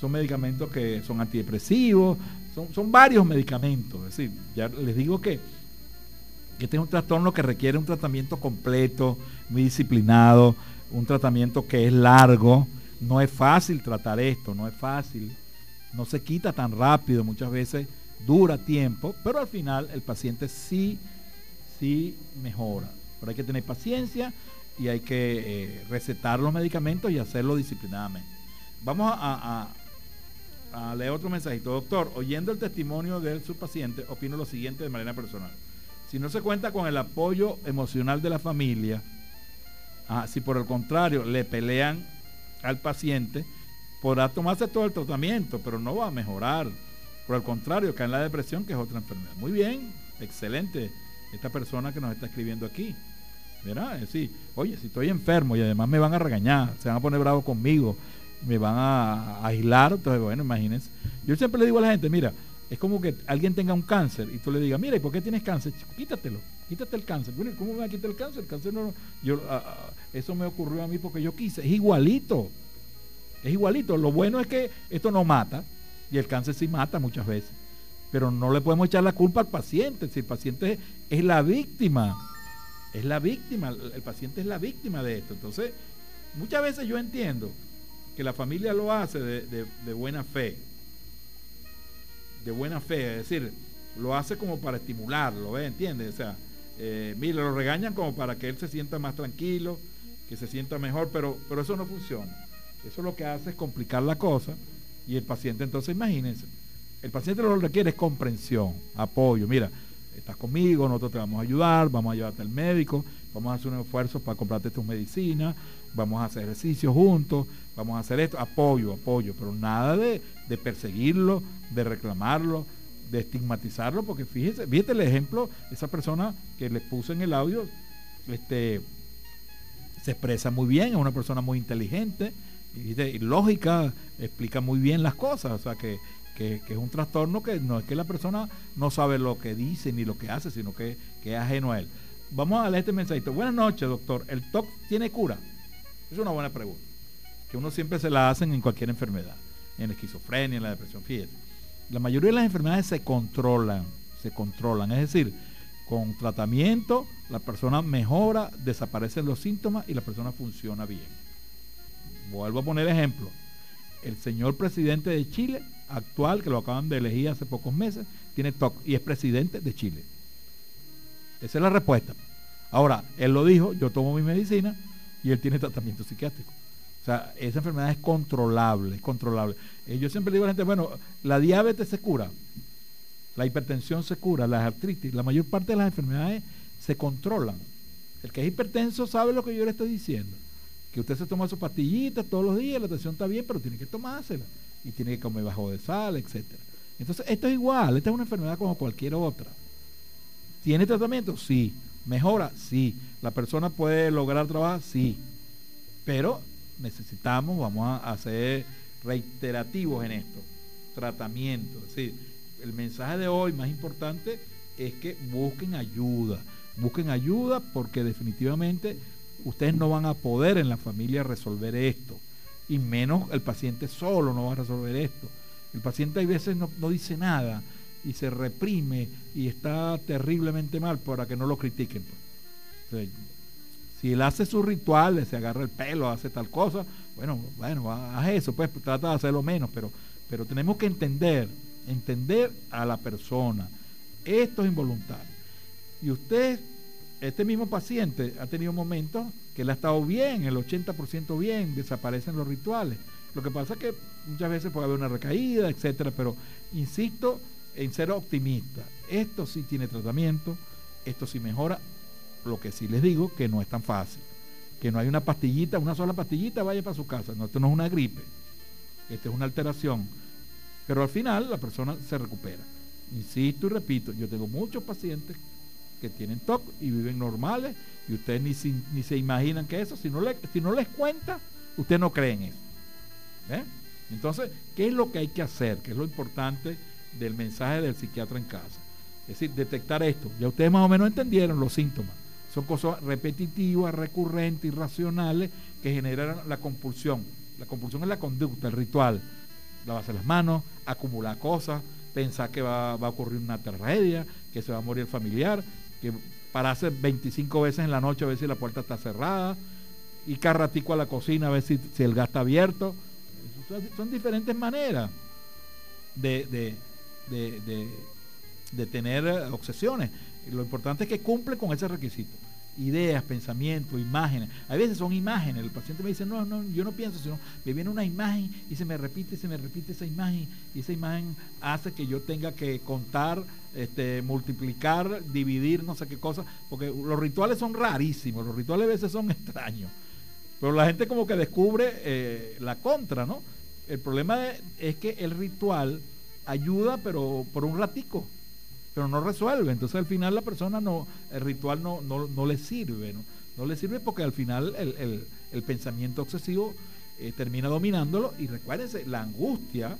Son medicamentos que son antidepresivos, son, son varios medicamentos. Es decir, ya les digo que, que es un trastorno que requiere un tratamiento completo, muy disciplinado, un tratamiento que es largo. No es fácil tratar esto, no es fácil. No se quita tan rápido, muchas veces dura tiempo, pero al final el paciente sí sí mejora. Pero hay que tener paciencia y hay que eh, recetar los medicamentos y hacerlo disciplinadamente. Vamos a, leer otro mensajito. Doctor, oyendo el testimonio de su paciente, opino lo siguiente de manera personal. Si no se cuenta con el apoyo emocional de la familia, ah, si por el contrario le pelean al paciente, podrá tomarse todo el tratamiento, pero no va a mejorar. Por el contrario, cae en la depresión, que es otra enfermedad. Muy bien, excelente esta persona que nos está escribiendo aquí. ¿Verdad? Es decir, oye, si estoy enfermo y además me van a regañar, se van a poner bravos conmigo, me van a, aislar, entonces bueno, imagínense. Yo siempre le digo a la gente, mira, es como que alguien tenga un cáncer y tú le digas, mira, ¿y por qué tienes cáncer? Quítatelo, quítate el cáncer. Bueno, ¿cómo me va a quitar el cáncer? El cáncer no, yo, ah, ah, eso me ocurrió a mí porque yo quise. Es igualito, es igualito. Lo bueno es que esto no mata y el cáncer sí mata muchas veces pero no le podemos echar la culpa al paciente, si el paciente es la víctima, es la víctima, el paciente es la víctima de esto. Entonces, muchas veces yo entiendo que la familia lo hace de, buena fe, de buena fe, es decir, lo hace como para estimularlo, ¿eh? ¿entiendes? O sea, eh, mire, lo regañan como para que él se sienta más tranquilo, que se sienta mejor, pero, pero eso no funciona. Eso lo que hace es complicar la cosa y el paciente entonces, imagínense, el paciente lo que requiere es comprensión, apoyo. Mira, estás conmigo, nosotros te vamos a ayudar, vamos a llevarte al médico, vamos a hacer un esfuerzo para comprarte tus medicinas, vamos a hacer ejercicio juntos, vamos a hacer esto, apoyo, apoyo, pero nada de, perseguirlo, de reclamarlo, de estigmatizarlo, porque fíjese, fíjate el ejemplo, esa persona que les puse en el audio, este, se expresa muy bien, es una persona muy inteligente y lógica, explica muy bien las cosas, o sea que que, es un trastorno que no es que la persona no sabe lo que dice ni lo que hace, sino que, es ajeno a él. Vamos a leer este mensajito. Buenas noches, doctor. ¿El TOC tiene cura? Es una buena pregunta. Que uno siempre se la hacen en cualquier enfermedad. En la esquizofrenia, en la depresión. Fíjate. La mayoría de las enfermedades se controlan. Se controlan. Es decir, con tratamiento la persona mejora, desaparecen los síntomas y la persona funciona bien. Vuelvo a poner ejemplo. El señor presidente de Chile actual, que lo acaban de elegir hace pocos meses, tiene TOC y es presidente de Chile. Esa es la respuesta. Ahora, él lo dijo, yo tomo mi medicina y él tiene tratamiento psiquiátrico. O sea, esa enfermedad es controlable, es controlable. Eh, yo siempre digo a la gente, bueno, la diabetes se cura, la hipertensión se cura, la artritis, la mayor parte de las enfermedades se controlan. El que es hipertenso sabe lo que yo le estoy diciendo. Que usted se toma sus pastillitas todos los días, la tensión está bien, pero tiene que tomársela y tiene que comer bajo de sal, etc. Entonces, esto es igual, esta es una enfermedad como cualquier otra. ¿Tiene tratamiento? Sí. ¿Mejora? Sí. ¿La persona puede lograr trabajar? Sí. Pero necesitamos, vamos a ser reiterativos en esto. Tratamiento. Es decir, el mensaje de hoy más importante es que busquen ayuda. Busquen ayuda porque definitivamente ustedes no van a poder en la familia resolver esto y menos el paciente solo no va a resolver esto. El paciente a veces no, dice nada y se reprime y está terriblemente mal para que no lo critiquen. Pues. Si él hace sus rituales, se agarra el pelo, hace tal cosa, bueno, bueno, haz eso, pues trata de hacerlo menos, pero, pero tenemos que entender entender a la persona. Esto es involuntario. Y usted, este mismo paciente, ha tenido momentos que él ha estado bien, el 80% bien, desaparecen los rituales. Lo que pasa es que muchas veces puede haber una recaída, etcétera, pero insisto en ser optimista. Esto sí tiene tratamiento, esto sí mejora. Lo que sí les digo que no es tan fácil. Que no hay una pastillita, una sola pastillita, vaya para su casa. No, esto no es una gripe. Esto es una alteración. Pero al final la persona se recupera. Insisto y repito, yo tengo muchos pacientes que tienen TOC y viven normales y ustedes ni, se imaginan que eso, si no, le, si no les cuenta, ustedes no creen eso. Entonces, ¿qué es lo que hay que hacer? ¿Qué es lo importante del mensaje del psiquiatra en casa? Es decir, detectar esto. Ya ustedes más o menos entendieron los síntomas. Son cosas repetitivas, recurrentes, irracionales, que generan la compulsión. La compulsión es la conducta, el ritual. Lavarse las manos, acumular cosas, pensar que va, a ocurrir una tragedia, que se va a morir el familiar, que pararse 25 veces en la noche a ver si la puerta está cerrada, y carratico a la cocina a ver si, el gas está abierto son diferentes maneras de, tener obsesiones. Lo importante es que cumple con ese requisito. Ideas, pensamientos, imágenes. A veces son imágenes. El paciente me dice, no, no, yo no pienso, sino me viene una imagen y se me repite, se me repite esa imagen. Y esa imagen hace que yo tenga que contar, este, multiplicar, dividir, no sé qué cosa. Porque los rituales son rarísimos. Los rituales a veces son extraños. Pero la gente como que descubre eh, la contra, ¿no? El problema es que el ritual ayuda, pero por un ratico, pero no resuelve. Entonces al final la persona no, el ritual no, no, le sirve, ¿no? No le sirve porque al final el, pensamiento obsesivo eh, termina dominándolo y recuérdense, la angustia,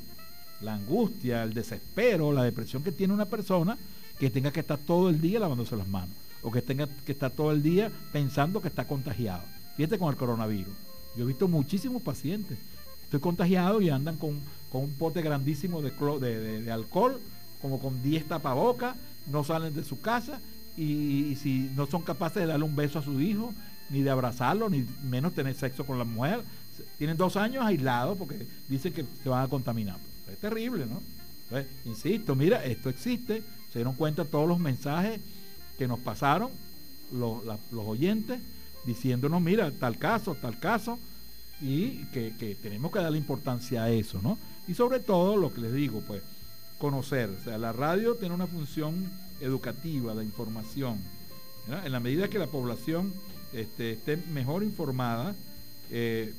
la angustia, el desespero, la depresión que tiene una persona que tenga que estar todo el día lavándose las manos o que tenga que estar todo el día pensando que está contagiado. Fíjate con el coronavirus. Yo he visto muchísimos pacientes estoy contagiado y andan con, un pote grandísimo de, alcohol, como con 10 tapabocas, no salen de su casa y, si no son capaces de darle un beso a su hijo, ni de abrazarlo, ni menos tener sexo con la mujer, tienen dos años aislados porque dicen que se van a contaminar. Es terrible, ¿no? insisto, mira, esto existe, se dieron cuenta todos los mensajes que nos pasaron los, los oyentes diciéndonos, mira, tal caso, tal caso, y que, tenemos que darle importancia a eso, ¿no? Y sobre todo, lo que les digo, pues, conocer. O sea, la radio tiene una función educativa, de información. En la medida que la población este, esté mejor informada, eh,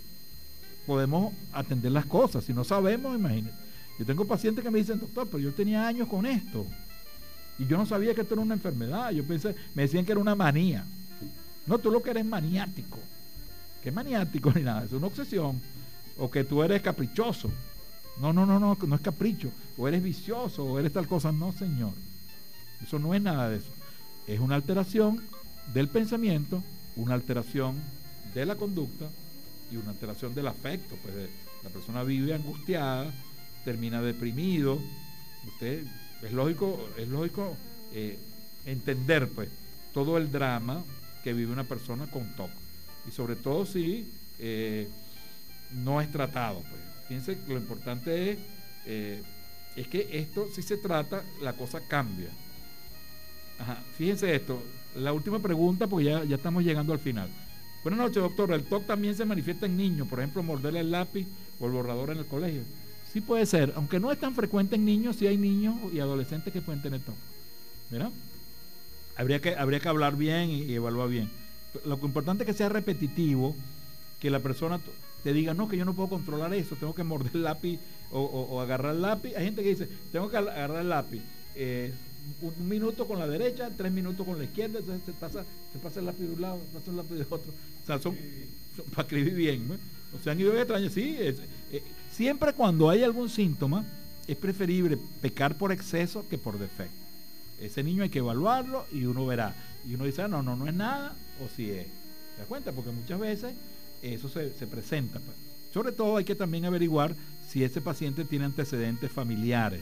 podemos atender las cosas. Si no sabemos, imagínense. Yo tengo pacientes que me dicen, doctor, pero yo tenía años con esto. Y yo no sabía que esto era una enfermedad. Yo pensé, me decían que era una manía. No, tú lo que eres maniático que maniático ni nada, es una obsesión, o que tú eres caprichoso. No, no, no, no, no es capricho, o eres vicioso, o eres tal cosa, no, señor. Eso no es nada de eso. Es una alteración del pensamiento, una alteración de la conducta y una alteración del afecto. Pues la persona vive angustiada, termina deprimido. Usted es lógico, es lógico eh, entender pues todo el drama que vive una persona con TOC y sobre todo si eh, no es tratado. Pues. Fíjense, lo importante es, eh, es que esto, si se trata, la cosa cambia. Fíjense esto, la última pregunta, porque ya, ya estamos llegando al final. Buenas noches, doctor. ¿El TOC también se manifiesta en niños? Por ejemplo, morderle el lápiz o el borrador en el colegio. Sí puede ser, aunque no es tan frecuente en niños, sí hay niños y adolescentes que pueden tener TOC. ¿Verdad? Habría que, habría que hablar bien y evaluar bien lo importante es que sea repetitivo, que la persona te diga, no, que yo no puedo controlar eso, tengo que morder el lápiz o, agarrar el lápiz. Hay gente que dice, tengo que agarrar el lápiz. Eh, un, minuto con la derecha, tres minutos con la izquierda, entonces se pasa, se pasa el lápiz de un lado, pasa el lápiz de otro. O sea, son, para escribir bien. O sea, han ido extraños. Sí, eh, siempre cuando hay algún síntoma, es preferible pecar por exceso que por defecto. Ese niño hay que evaluarlo y uno verá. Y uno dice, ah, no, no, no es nada, o si es. ¿Te das cuenta? Porque muchas veces eso se, presenta. Pues. Sobre todo hay que también averiguar si ese paciente tiene antecedentes familiares.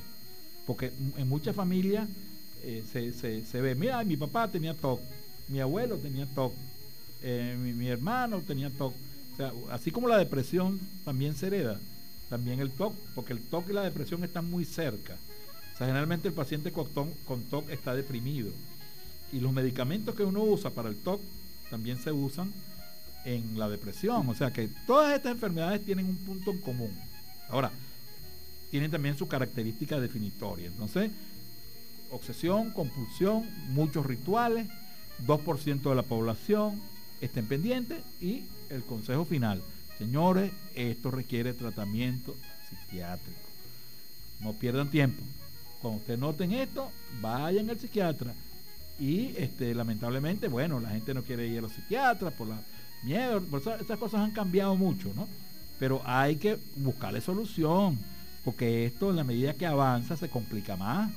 Porque en muchas familias eh, se, ve, mira, mi papá tenía TOC, mi abuelo tenía TOC, eh, mi, hermano tenía TOC. O sea, así como la depresión también se hereda, también el TOC, porque el TOC y la depresión están muy cerca. O sea, generalmente el paciente con TOC, está deprimido. Y los medicamentos que uno usa para el TOC también se usan en la depresión. O sea que todas estas enfermedades tienen un punto en común. Ahora, tienen también su característica definitoria. Entonces, obsesión, compulsión, muchos rituales, 2% de la población estén pendientes y el consejo final. Señores, esto requiere tratamiento psiquiátrico. No pierdan tiempo. Cuando ustedes noten esto, vayan al psiquiatra. Y este, lamentablemente, bueno, la gente no quiere ir a los psiquiatras por la miedo. Por estas cosas han cambiado mucho, ¿no? Pero hay que buscarle solución. Porque esto, en la medida que avanza, se complica más.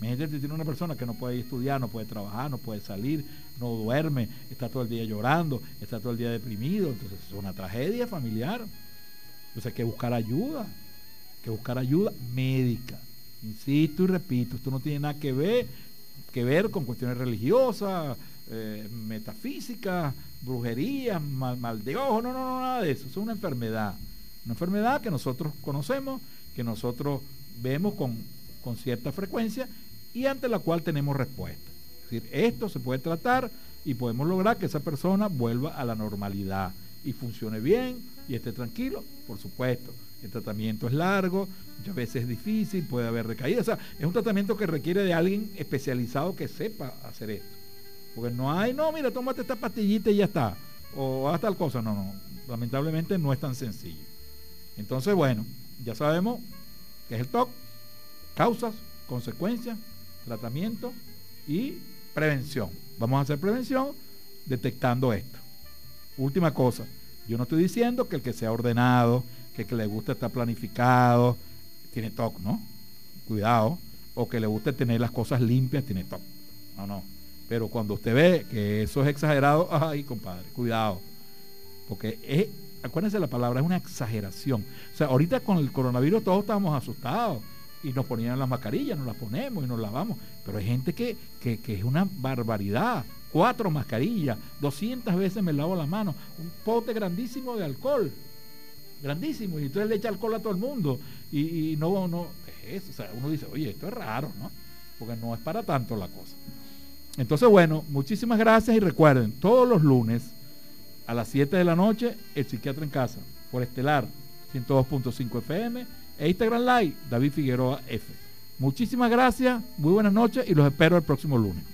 Imagínate tiene una persona que no puede estudiar, no puede trabajar, no puede salir, no duerme, está todo el día llorando, está todo el día deprimido. Entonces es una tragedia familiar. Entonces hay que buscar ayuda, hay que buscar ayuda médica. Insisto y repito, esto no tiene nada que ver, que ver con cuestiones religiosas, eh, metafísicas, brujerías, mal, de ojo, no, no, no, nada de eso. Es una enfermedad. Una enfermedad que nosotros conocemos, que nosotros vemos con, con cierta frecuencia y ante la cual tenemos respuesta. Es decir, esto se puede tratar y podemos lograr que esa persona vuelva a la normalidad y funcione bien y esté tranquilo, por supuesto. El tratamiento es largo, muchas veces es difícil, puede haber recaídas. Es un tratamiento que requiere de alguien especializado que sepa hacer esto. Porque no hay, no, mira, tómate esta pastillita y ya está. O haz tal cosa. No, no. Lamentablemente no es tan sencillo. Entonces, bueno, ya sabemos que es el TOC, causas, consecuencias, tratamiento y prevención. Vamos a hacer prevención detectando esto. Última cosa, yo no estoy diciendo que el que sea ordenado, que el que le guste estar planificado, tiene TOC, ¿no? Cuidado. O que le guste tener las cosas limpias, tiene TOC. No, no. Pero cuando usted ve que eso es exagerado, ay, compadre, cuidado. Porque es, acuérdense la palabra, es una exageración. O sea, ahorita con el coronavirus todos estamos asustados y nos ponían las mascarillas, nos las ponemos y nos lavamos. Pero hay gente que, que, es una barbaridad. Cuatro mascarillas, 200 veces me lavo la mano, un pote grandísimo de alcohol, grandísimo, y entonces le echa alcohol a todo el mundo. Y, no, no, es eso. O sea, uno dice, oye, esto es raro, ¿no? Porque no es para tanto la cosa. Entonces, bueno, muchísimas gracias y recuerden, todos los lunes a las 7 de la noche, el psiquiatra en casa, por Estelar 102.5 FM e Instagram Live, David Figueroa F. Muchísimas gracias, muy buenas noches y los espero el próximo lunes.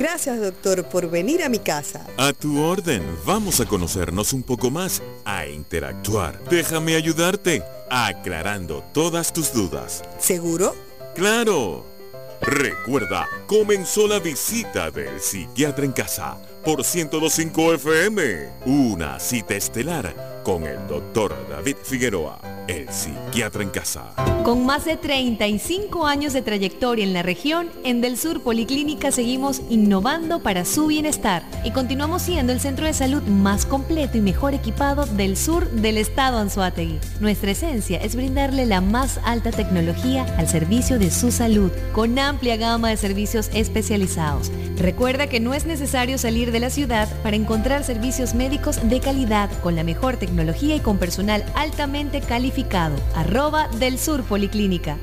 Gracias, doctor, por venir a mi casa. A tu orden. Vamos a conocernos un poco más, a interactuar. Déjame ayudarte, aclarando todas tus dudas. ¿Seguro? Claro. Recuerda, comenzó la visita del psiquiatra en casa por 1025 FM. Una cita estelar con el doctor David Figueroa, el psiquiatra en casa. Con más de 35 años de trayectoria en la región, en Del Sur Policlínica seguimos innovando para su bienestar y continuamos siendo el centro de salud más completo y mejor equipado del sur del estado Anzuategui. Nuestra esencia es brindarle la más alta tecnología al servicio de su salud, con amplia gama de servicios especializados. Recuerda que no es necesario salir de la ciudad para encontrar servicios médicos de calidad con la mejor tecnología y con personal altamente calificado. Arroba del Sur Policlínica.